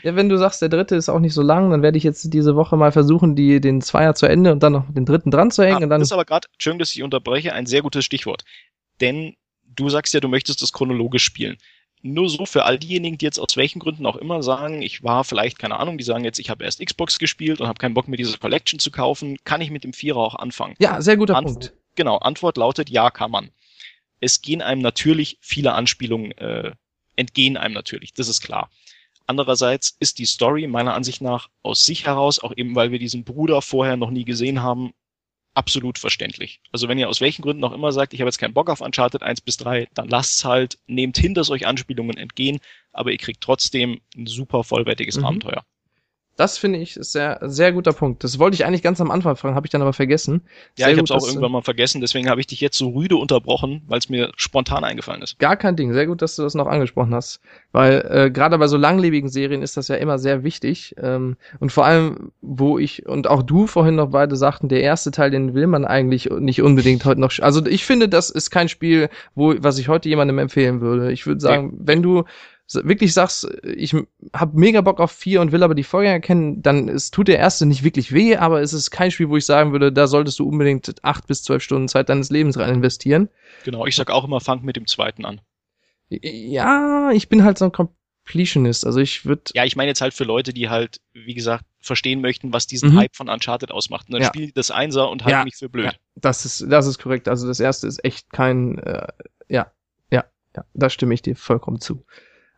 Ja, wenn du sagst, der dritte ist auch nicht so lang, dann werde ich jetzt diese Woche mal versuchen, die, den Zweier zu Ende und dann noch den dritten dran zu hängen. Ah, und dann
das ist aber gerade, schön, dass ich unterbreche, ein sehr gutes Stichwort. Denn du sagst ja, du möchtest das chronologisch spielen. Nur so für all diejenigen, die jetzt aus welchen Gründen auch immer sagen, ich war vielleicht, keine Ahnung, die sagen jetzt, ich habe erst Xbox gespielt und habe keinen Bock mehr diese Collection zu kaufen, kann ich mit dem Vierer auch anfangen?
Ja, sehr guter
Antwort,
Punkt.
Genau, Antwort lautet, ja, kann man. Es gehen einem natürlich viele Anspielungen, äh, entgehen einem natürlich, das ist klar. Andererseits ist die Story meiner Ansicht nach aus sich heraus, auch eben weil wir diesen Bruder vorher noch nie gesehen haben, absolut verständlich. Also wenn ihr aus welchen Gründen auch immer sagt, ich habe jetzt keinen Bock auf Uncharted 1 bis 3, dann lasst's halt, nehmt hin, dass euch Anspielungen entgehen, aber ihr kriegt trotzdem ein super vollwertiges mhm. Abenteuer.
Das finde ich sehr, sehr guter Punkt. Das wollte ich eigentlich ganz am Anfang fragen, habe ich dann aber vergessen.
Ja, sehr ich habe es auch irgendwann mal vergessen, deswegen habe ich dich jetzt so rüde unterbrochen, weil es mir spontan eingefallen ist.
Gar kein Ding, sehr gut, dass du das noch angesprochen hast. Weil äh, gerade bei so langlebigen Serien ist das ja immer sehr wichtig. Ähm, und vor allem, wo ich und auch du vorhin noch beide sagten, der erste Teil, den will man eigentlich nicht unbedingt heute noch. Also ich finde, das ist kein Spiel, wo was ich heute jemandem empfehlen würde. Ich würde sagen, okay. wenn du wirklich sagst, ich habe mega Bock auf vier und will aber die Vorgänger kennen, dann es tut der erste nicht wirklich weh, aber es ist kein Spiel, wo ich sagen würde, da solltest du unbedingt acht bis zwölf Stunden Zeit deines Lebens rein investieren.
Genau, ich sag auch immer, fang mit dem zweiten an.
Ja, ich bin halt so ein Completionist, also ich würde.
Ja, ich meine jetzt halt für Leute, die halt, wie gesagt, verstehen möchten, was diesen mhm. Hype von Uncharted ausmacht. Und dann ja. spielen die das Einser und halten ja. mich für blöd. Ja,
das ist, das ist korrekt. Also das erste ist echt kein, äh, ja, ja, ja, da stimme ich dir vollkommen zu.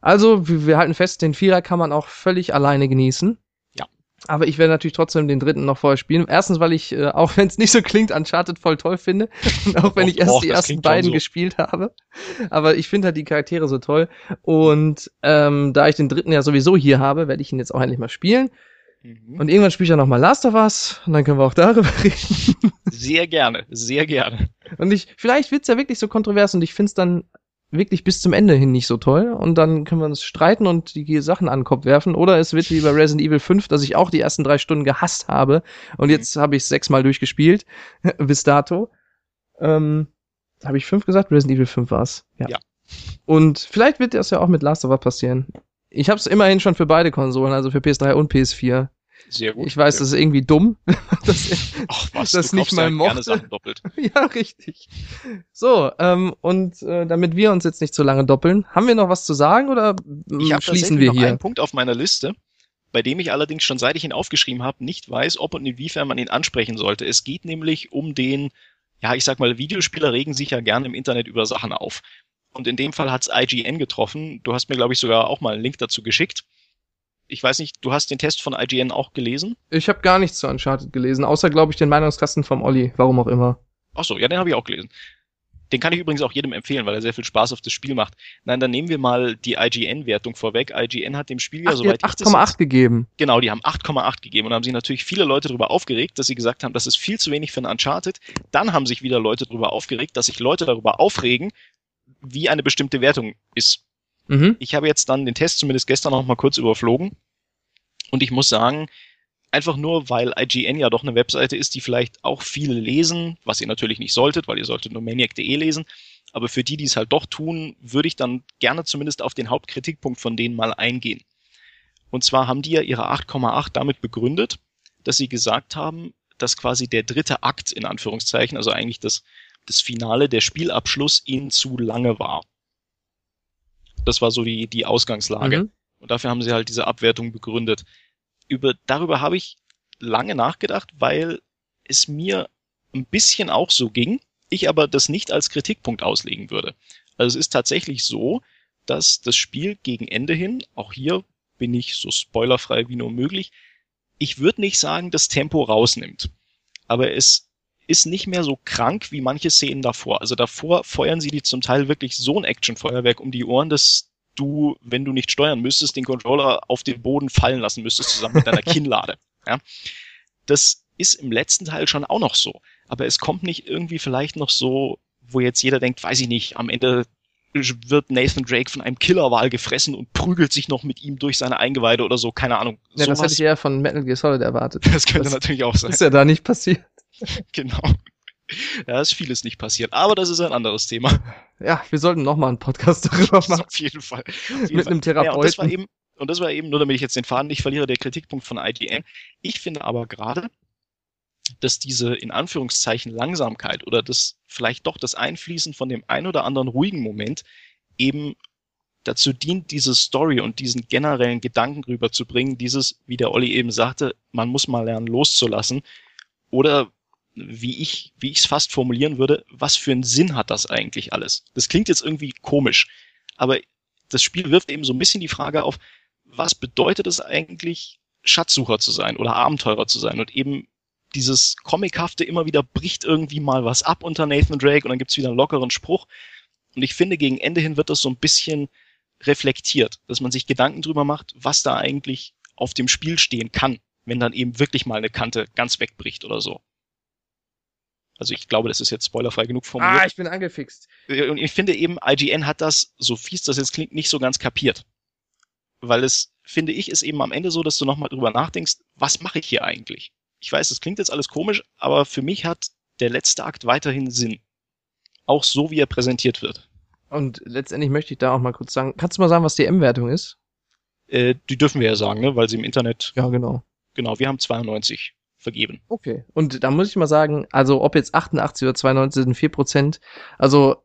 Also, wir, halten fest, den Vierer kann man auch völlig alleine genießen.
Ja.
Aber ich werde natürlich trotzdem den dritten noch vorher spielen. Erstens, weil ich, äh, auch [LAUGHS] wenn es nicht so klingt, Uncharted voll toll finde. Und auch wenn ich erst och, die ersten beiden so. gespielt habe. Aber ich finde halt die Charaktere so toll. Und ähm, da ich den dritten ja sowieso hier habe, werde ich ihn jetzt auch endlich mal spielen. Mhm. Und irgendwann spiele ich ja noch mal Last of Us und dann können wir auch darüber [LAUGHS] reden.
Sehr gerne, sehr gerne.
Und ich, vielleicht wird's ja wirklich so kontrovers und ich find's dann wirklich bis zum Ende hin nicht so toll und dann können wir uns streiten und die Sachen an den Kopf werfen oder es wird wie bei Resident Evil 5, dass ich auch die ersten drei Stunden gehasst habe und mhm. jetzt habe ich sechsmal durchgespielt [LAUGHS] bis dato. Ähm, habe ich fünf gesagt? Resident Evil 5 war's. Ja. ja. Und vielleicht wird das ja auch mit Last of Us passieren. Ich habe es immerhin schon für beide Konsolen, also für PS3 und PS4.
Sehr gut.
Ich weiß, das ist irgendwie dumm, [LAUGHS] dass
Ach, was, das nicht mal mochte. Sachen doppelt. [LAUGHS]
ja, richtig. So, ähm, und äh, damit wir uns jetzt nicht zu lange doppeln, haben wir noch was zu sagen oder
ich schließen wir noch hier? einen Punkt auf meiner Liste, bei dem ich allerdings schon seit ich ihn aufgeschrieben habe, nicht weiß, ob und inwiefern man ihn ansprechen sollte. Es geht nämlich um den, ja, ich sag mal, Videospieler regen sich ja gerne im Internet über Sachen auf. Und in dem Fall hat's IGN getroffen. Du hast mir, glaube ich, sogar auch mal einen Link dazu geschickt ich weiß nicht, du hast den Test von IGN auch gelesen?
Ich habe gar nichts zu Uncharted gelesen, außer, glaube ich, den Meinungskasten vom Olli, warum auch immer.
Ach so, ja, den habe ich auch gelesen. Den kann ich übrigens auch jedem empfehlen, weil er sehr viel Spaß auf das Spiel macht. Nein, dann nehmen wir mal die IGN-Wertung vorweg. IGN hat dem Spiel ja soweit
8,8 gegeben.
Genau, die haben 8,8 gegeben und haben sich natürlich viele Leute darüber aufgeregt, dass sie gesagt haben, das ist viel zu wenig für ein Uncharted. Dann haben sich wieder Leute darüber aufgeregt, dass sich Leute darüber aufregen, wie eine bestimmte Wertung ist. Mhm. Ich habe jetzt dann den Test zumindest gestern noch mal kurz überflogen. Und ich muss sagen, einfach nur, weil IGN ja doch eine Webseite ist, die vielleicht auch viele lesen, was ihr natürlich nicht solltet, weil ihr solltet nur maniac.de lesen. Aber für die, die es halt doch tun, würde ich dann gerne zumindest auf den Hauptkritikpunkt von denen mal eingehen. Und zwar haben die ja ihre 8,8 damit begründet, dass sie gesagt haben, dass quasi der dritte Akt in Anführungszeichen, also eigentlich das, das Finale, der Spielabschluss ihnen zu lange war. Das war so die, die Ausgangslage. Mhm. Und dafür haben sie halt diese Abwertung begründet. Über, darüber habe ich lange nachgedacht, weil es mir ein bisschen auch so ging, ich aber das nicht als Kritikpunkt auslegen würde. Also es ist tatsächlich so, dass das Spiel gegen Ende hin, auch hier bin ich so spoilerfrei wie nur möglich, ich würde nicht sagen, das Tempo rausnimmt. Aber es ist nicht mehr so krank wie manche Szenen davor. Also davor feuern sie die zum Teil wirklich so ein Actionfeuerwerk um die Ohren, dass du, wenn du nicht steuern müsstest, den Controller auf den Boden fallen lassen müsstest, zusammen mit deiner [LAUGHS] Kinnlade. Ja? Das ist im letzten Teil schon auch noch so. Aber es kommt nicht irgendwie vielleicht noch so, wo jetzt jeder denkt, weiß ich nicht, am Ende wird Nathan Drake von einem Killerwal gefressen und prügelt sich noch mit ihm durch seine Eingeweide oder so, keine Ahnung.
Ja, das hätte ich eher von Metal Gear Solid erwartet. [LAUGHS]
Das könnte das natürlich auch sein.
Ist ja da nicht passiert. [LAUGHS]
genau. Ja, ist vieles nicht passiert, aber das ist ein anderes Thema.
Ja, wir sollten noch mal einen Podcast darüber machen.
Auf jeden Fall. Auf
jeden Mit Fall. einem Therapeuten. Ja,
und das war eben, und das war eben, nur damit ich jetzt den Faden nicht verliere, der Kritikpunkt von IGN. Ich finde aber gerade, dass diese in Anführungszeichen Langsamkeit oder das vielleicht doch das Einfließen von dem ein oder anderen ruhigen Moment eben dazu dient, diese Story und diesen generellen Gedanken rüberzubringen, dieses, wie der Olli eben sagte, man muss mal lernen loszulassen oder wie ich, wie ich es fast formulieren würde, was für einen Sinn hat das eigentlich alles? Das klingt jetzt irgendwie komisch, aber das Spiel wirft eben so ein bisschen die Frage auf, was bedeutet es eigentlich, Schatzsucher zu sein oder Abenteurer zu sein und eben dieses Comichafte immer wieder bricht irgendwie mal was ab unter Nathan Drake und dann gibt's wieder einen lockeren Spruch. Und ich finde, gegen Ende hin wird das so ein bisschen reflektiert, dass man sich Gedanken drüber macht, was da eigentlich auf dem Spiel stehen kann, wenn dann eben wirklich mal eine Kante ganz wegbricht oder so. Also ich glaube, das ist jetzt spoilerfrei genug formuliert.
Ah, ich bin angefixt.
Und ich finde eben, IGN hat das, so fies das jetzt klingt, nicht so ganz kapiert. Weil es, finde ich, ist eben am Ende so, dass du nochmal drüber nachdenkst, was mache ich hier eigentlich? Ich weiß, das klingt jetzt alles komisch, aber für mich hat der letzte Akt weiterhin Sinn. Auch so, wie er präsentiert wird.
Und letztendlich möchte ich da auch mal kurz sagen, kannst du mal sagen, was die M-Wertung ist?
Äh, die dürfen wir ja sagen, ne? weil sie im Internet.
Ja, genau.
Genau, wir haben 92 vergeben.
Okay. Und da muss ich mal sagen, also ob jetzt 88 oder 92 sind 4 Prozent, also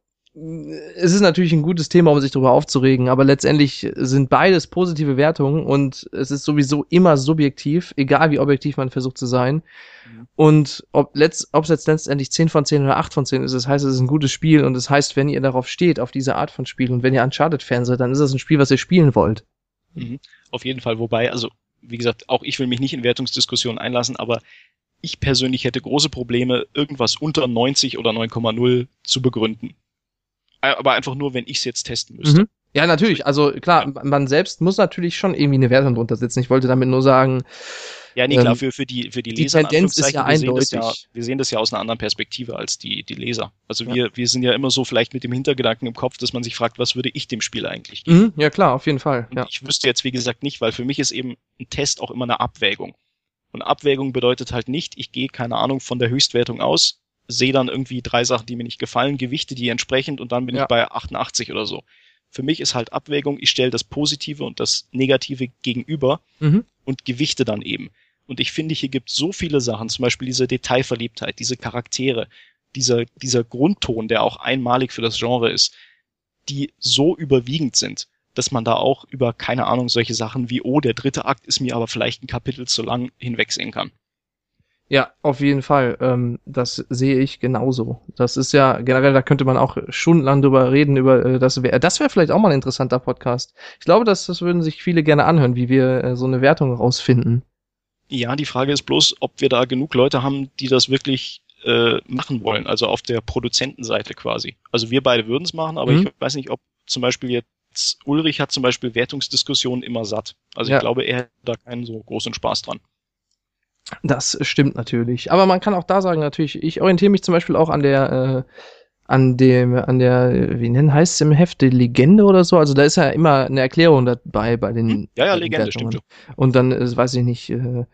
es ist natürlich ein gutes Thema, um sich darüber aufzuregen, aber letztendlich sind beides positive Wertungen und es ist sowieso immer subjektiv, egal wie objektiv man versucht zu sein. Mhm. Und ob letzt, ob es jetzt letztendlich 10 von 10 oder 8 von 10 ist, das heißt, es ist ein gutes Spiel und das heißt, wenn ihr darauf steht, auf diese Art von Spiel und wenn ihr Uncharted-Fan seid, dann ist das ein Spiel, was ihr spielen wollt.
Mhm. Auf jeden Fall, wobei, also wie gesagt, auch ich will mich nicht in Wertungsdiskussionen einlassen, aber ich persönlich hätte große Probleme, irgendwas unter 90 oder 9,0 zu begründen. Aber einfach nur, wenn ich es jetzt testen müsste. Mhm.
Ja, natürlich. Also klar, ja. man selbst muss natürlich schon irgendwie eine Wertung drunter setzen. Ich wollte damit nur sagen,
Ja, nee, klar, ähm, für, für die, für die Leser.
Die Tendenz ist ja
wir
eindeutig.
Sehen ja, wir sehen das ja aus einer anderen Perspektive als die, die Leser. Also wir, ja. wir sind ja immer so vielleicht mit dem Hintergedanken im Kopf, dass man sich fragt, was würde ich dem Spiel eigentlich geben?
Mhm, ja, klar, auf jeden Fall.
Ja. Ich wüsste jetzt, wie gesagt, nicht, weil für mich ist eben ein Test auch immer eine Abwägung. Und Abwägung bedeutet halt nicht, ich gehe, keine Ahnung, von der Höchstwertung aus, sehe dann irgendwie drei Sachen, die mir nicht gefallen, gewichte die entsprechend und dann bin ja. ich bei 88 oder so. Für mich ist halt Abwägung, ich stelle das Positive und das Negative gegenüber mhm. und gewichte dann eben. Und ich finde, hier gibt so viele Sachen, zum Beispiel diese Detailverliebtheit, diese Charaktere, dieser, dieser Grundton, der auch einmalig für das Genre ist, die so überwiegend sind, dass man da auch über, keine Ahnung, solche Sachen wie, oh, der dritte Akt ist mir aber vielleicht ein Kapitel zu lang hinwegsehen kann.
Ja, auf jeden Fall. Ähm, das sehe ich genauso. Das ist ja generell, da könnte man auch stundenlang drüber reden. Über äh, das wäre, das wäre vielleicht auch mal ein interessanter Podcast. Ich glaube, dass das würden sich viele gerne anhören, wie wir äh, so eine Wertung rausfinden.
Ja, die Frage ist bloß, ob wir da genug Leute haben, die das wirklich äh, machen wollen. Also auf der Produzentenseite quasi. Also wir beide würden es machen, aber mhm. ich weiß nicht, ob zum Beispiel jetzt Ulrich hat zum Beispiel Wertungsdiskussionen immer satt. Also ja. ich glaube, er hat da keinen so großen Spaß dran.
Das stimmt natürlich. Aber man kann auch da sagen, natürlich, ich orientiere mich zum Beispiel auch an der, äh, an dem, an der, wie nennen heißt es im Heft, die Legende oder so. Also da ist ja immer eine Erklärung dabei bei den. Hm?
Ja, ja, Legende, stimmt
schon. Und dann, äh, weiß ich nicht, äh,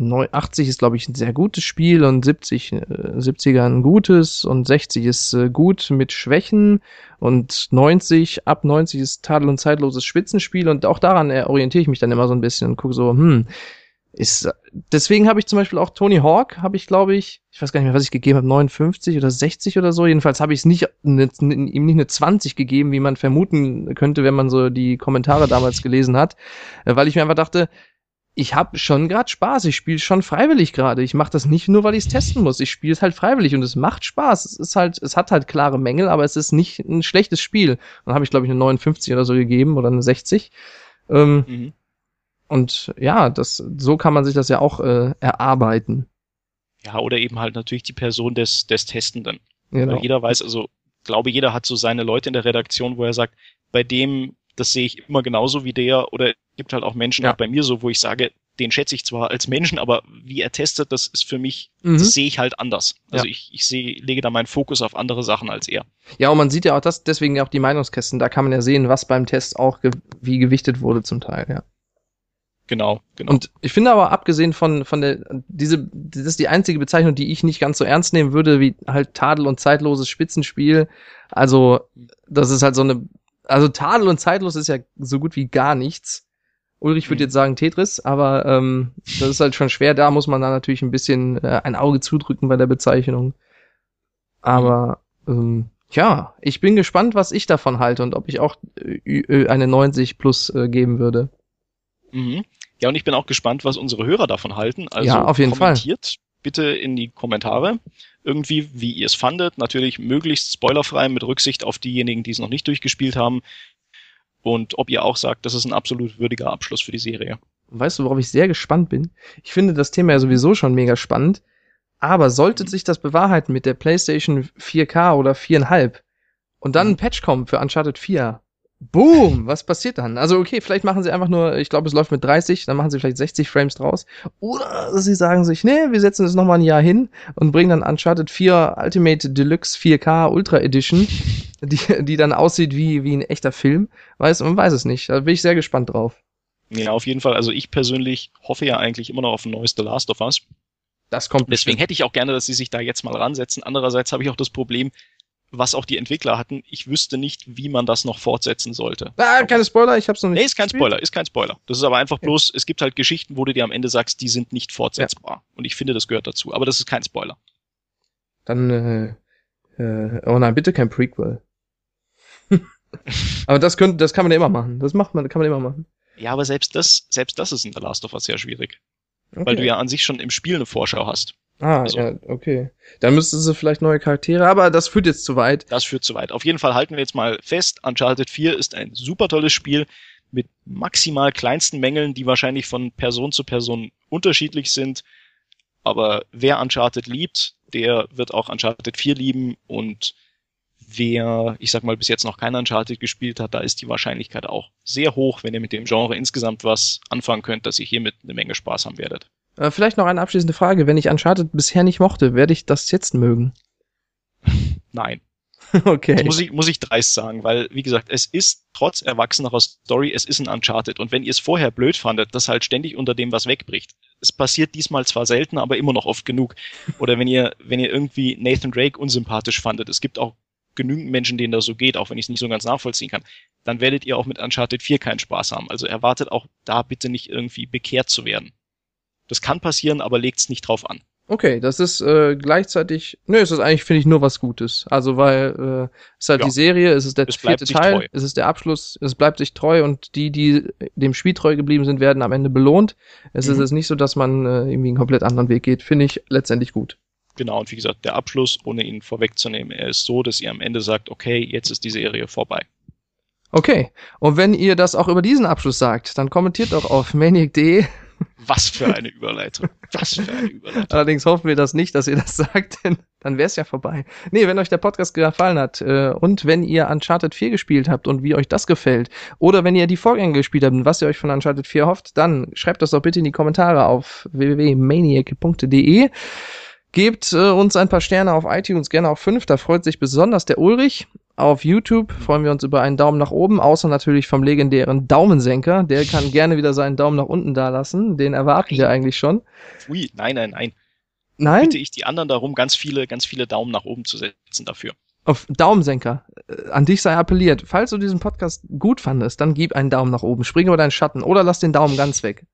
80 ist, glaube ich, ein sehr gutes Spiel und 70, äh, 70er ein gutes und 60 ist äh, gut mit Schwächen und 90, ab 90 ist tadel- und zeitloses Spitzenspiel und auch daran äh, orientiere ich mich dann immer so ein bisschen und gucke so, hm, ist, deswegen habe ich zum Beispiel auch Tony Hawk, habe ich glaube ich, ich weiß gar nicht mehr, was ich gegeben habe, 59 oder 60 oder so. Jedenfalls habe ich es nicht ne, ihm nicht eine 20 gegeben, wie man vermuten könnte, wenn man so die Kommentare damals gelesen hat, äh, weil ich mir einfach dachte, ich habe schon gerade Spaß, ich spiele schon freiwillig gerade. Ich mache das nicht nur, weil ich es testen muss. Ich spiele es halt freiwillig und es macht Spaß. Es ist halt, es hat halt klare Mängel, aber es ist nicht ein schlechtes Spiel. Dann habe ich glaube ich eine 59 oder so gegeben oder eine 60. Ähm, mhm. Und ja, das, so kann man sich das ja auch äh, erarbeiten.
Ja, oder eben halt natürlich die Person des, des Testenden. Genau. Weil jeder weiß, also glaube, jeder hat so seine Leute in der Redaktion, wo er sagt, bei dem, das sehe ich immer genauso wie der, oder gibt halt auch Menschen, ja. auch bei mir so, wo ich sage, den schätze ich zwar als Menschen, aber wie er testet, das ist für mich, mhm. das sehe ich halt anders. Also ja. ich, ich sehe, lege da meinen Fokus auf andere Sachen als er.
Ja, und man sieht ja auch das, deswegen auch die Meinungskästen, da kann man ja sehen, was beim Test auch ge wie gewichtet wurde zum Teil, ja.
Genau, genau.
Und ich finde aber abgesehen von von der diese das ist die einzige Bezeichnung, die ich nicht ganz so ernst nehmen würde, wie halt Tadel und zeitloses Spitzenspiel. Also das ist halt so eine also Tadel und zeitlos ist ja so gut wie gar nichts. Ulrich würde mhm. jetzt sagen Tetris, aber ähm, das ist halt schon schwer. Da muss man dann natürlich ein bisschen äh, ein Auge zudrücken bei der Bezeichnung. Aber ähm, ja, ich bin gespannt, was ich davon halte und ob ich auch äh, eine 90 plus äh, geben würde.
Mhm. Ja, und ich bin auch gespannt, was unsere Hörer davon halten. Also
ja, auf jeden
kommentiert
Fall.
bitte in die Kommentare irgendwie, wie ihr es fandet. Natürlich möglichst spoilerfrei mit Rücksicht auf diejenigen, die es noch nicht durchgespielt haben. Und ob ihr auch sagt, das ist ein absolut würdiger Abschluss für die Serie.
Weißt du, worauf ich sehr gespannt bin? Ich finde das Thema ja sowieso schon mega spannend. Aber sollte sich das bewahrheiten mit der PlayStation 4K oder 4,5 und dann ein Patch kommt für Uncharted 4, Boom, was passiert dann? Also okay, vielleicht machen sie einfach nur, ich glaube, es läuft mit 30, dann machen sie vielleicht 60 Frames draus. Oder sie sagen sich, nee, wir setzen es nochmal ein Jahr hin und bringen dann Uncharted 4 Ultimate Deluxe 4K Ultra Edition, die, die dann aussieht wie, wie ein echter Film. Weiß, man weiß es nicht. Da bin ich sehr gespannt drauf.
Ja, auf jeden Fall. Also ich persönlich hoffe ja eigentlich immer noch auf ein neues The Last of Us.
Das kommt.
Deswegen bestimmt. hätte ich auch gerne, dass sie sich da jetzt mal ransetzen. Andererseits habe ich auch das Problem, was auch die Entwickler hatten, ich wüsste nicht, wie man das noch fortsetzen sollte.
Ah, keine Spoiler, ich hab's noch nicht.
Nee, ist kein gespielt. Spoiler, ist kein Spoiler. Das ist aber einfach bloß, es gibt halt Geschichten, wo du dir am Ende sagst, die sind nicht fortsetzbar. Ja. Und ich finde, das gehört dazu. Aber das ist kein Spoiler.
Dann, äh, äh, oh nein, bitte kein Prequel. [LAUGHS] aber das könnte, das kann man ja immer machen. Das macht man, kann man immer machen.
Ja, aber selbst das, selbst das ist in The Last of Us sehr schwierig. Okay. Weil du ja an sich schon im Spiel eine Vorschau hast.
Ah, also, ja, okay. Dann müssten sie vielleicht neue Charaktere, aber das führt jetzt zu weit.
Das führt zu weit. Auf jeden Fall halten wir jetzt mal fest, Uncharted 4 ist ein super tolles Spiel mit maximal kleinsten Mängeln, die wahrscheinlich von Person zu Person unterschiedlich sind. Aber wer Uncharted liebt, der wird auch Uncharted 4 lieben und wer, ich sag mal, bis jetzt noch kein Uncharted gespielt hat, da ist die Wahrscheinlichkeit auch sehr hoch, wenn ihr mit dem Genre insgesamt was anfangen könnt, dass ihr hiermit eine Menge Spaß haben werdet.
Äh, vielleicht noch eine abschließende Frage. Wenn ich Uncharted bisher nicht mochte, werde ich das jetzt mögen? [LAUGHS]
Nein. [LAUGHS]
okay.
Das muss ich, muss ich dreist sagen, weil, wie gesagt, es ist trotz erwachsener Story, es ist ein Uncharted. Und wenn ihr es vorher blöd fandet, dass halt ständig unter dem was wegbricht. Es passiert diesmal zwar selten, aber immer noch oft genug. [LAUGHS] Oder wenn ihr, wenn ihr irgendwie Nathan Drake unsympathisch fandet, es gibt auch genügend Menschen, denen das so geht, auch wenn ich es nicht so ganz nachvollziehen kann, dann werdet ihr auch mit Uncharted 4 keinen Spaß haben. Also erwartet auch da bitte nicht irgendwie bekehrt zu werden. Das kann passieren, aber legt's nicht drauf an.
Okay, das ist äh, gleichzeitig, nö, es ist eigentlich, finde ich, nur was Gutes. Also, weil äh, es ist halt
Ja.
die Serie, es ist der
Es
vierte Teil,
treu.
es ist der Abschluss, es bleibt sich treu und die, die dem Spiel treu geblieben sind, werden am Ende belohnt. Es ist
Mhm.
jetzt nicht so, dass man äh, irgendwie einen komplett anderen Weg geht. Finde ich letztendlich gut.
Genau, und wie gesagt, der Abschluss, ohne ihn vorwegzunehmen, er ist so, dass ihr am Ende sagt, okay, jetzt ist die Serie vorbei.
Okay, und wenn ihr das auch über diesen Abschluss sagt, dann kommentiert doch auf maniac.de.
Was für eine Überleitung. Was für eine Überleitung.
Allerdings hoffen wir das nicht, dass ihr das [LAUGHS] sagt, denn dann wäre es ja vorbei. Nee, wenn euch der Podcast gefallen hat äh, und wenn ihr Uncharted 4 gespielt habt und wie euch das gefällt oder wenn ihr die Vorgänge gespielt habt und was ihr euch von Uncharted 4 hofft, dann schreibt das doch bitte in die Kommentare auf www.maniac.de. Gebt äh, uns ein paar Sterne auf iTunes, gerne auch fünf, da freut sich besonders der Ulrich. Auf YouTube freuen wir uns über einen Daumen nach oben, außer natürlich vom legendären Daumensenker. Der kann [LAUGHS] gerne wieder seinen Daumen nach unten dalassen. Den erwarten wir eigentlich schon.
Ui, nein, nein, nein.
Nein?
Bitte ich die anderen darum, ganz viele, ganz viele Daumen nach oben zu setzen dafür.
Auf Daumensenker. Äh, An dich sei appelliert. Falls du diesen Podcast gut fandest, dann gib einen Daumen nach oben. Spring über deinen Schatten oder lass den Daumen ganz weg.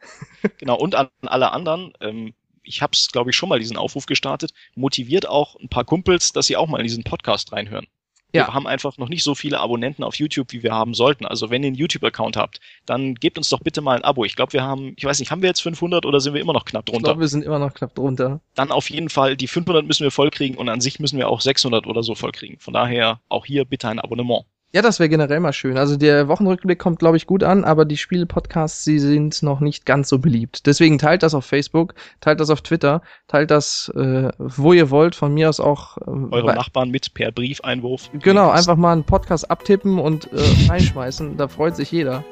[LAUGHS]
Genau, und an alle anderen, ähm, ich habe es, glaube ich, schon mal diesen Aufruf gestartet, motiviert auch ein paar Kumpels, dass sie auch mal in diesen Podcast reinhören.
Ja.
Wir haben einfach noch nicht so viele Abonnenten auf YouTube, wie wir haben sollten. Also wenn ihr einen YouTube-Account habt, dann gebt uns doch bitte mal ein Abo. Ich glaube, wir haben, ich weiß nicht, haben wir jetzt 500 oder sind wir immer noch knapp
Ich
drunter?
glaube, wir sind immer noch knapp drunter.
dann auf jeden Fall die 500 müssen wir vollkriegen und an sich müssen wir auch 600 oder so vollkriegen. Von daher auch hier bitte ein Abonnement.
Ja, das wäre generell mal schön. Also der Wochenrückblick kommt, glaube ich, gut an, aber die Spiele-Podcasts, sie sind noch nicht ganz so beliebt. Deswegen teilt das auf Facebook, teilt das auf Twitter, teilt das, äh, wo ihr wollt. Von mir aus auch. Äh,
Eure Nachbarn mit per Briefeinwurf.
Genau, einfach mal einen Podcast abtippen und äh, [LAUGHS] reinschmeißen. Da freut sich jeder.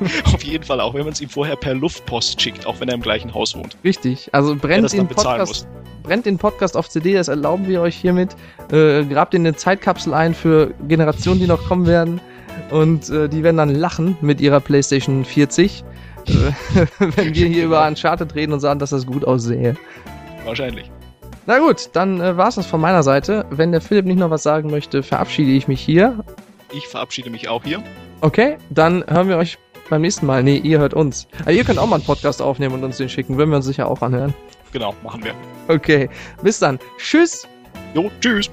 [LAUGHS]
Auf jeden Fall, auch wenn man es ihm vorher per Luftpost schickt, auch wenn er im gleichen Haus wohnt.
Richtig. Also brennt den Podcast, brennt den Podcast auf CD, das erlauben wir euch hiermit. Äh, grabt in eine Zeitkapsel ein für Generationen, die noch kommen werden. Und äh, die werden dann lachen mit ihrer PlayStation 40, äh, [LAUGHS] wenn wir hier über Uncharted reden und sagen, dass das gut aussähe.
Wahrscheinlich.
Na gut, dann äh, war's das von meiner Seite. Wenn der Philipp nicht noch was sagen möchte, verabschiede ich mich hier.
Ich verabschiede mich auch hier.
Okay, dann hören wir euch beim nächsten Mal. Nee, ihr hört uns. Aber ihr könnt auch mal einen Podcast aufnehmen und uns den schicken. Würden wir uns sicher auch anhören.
Genau, machen wir.
Okay, bis dann. Tschüss.
Jo, tschüss.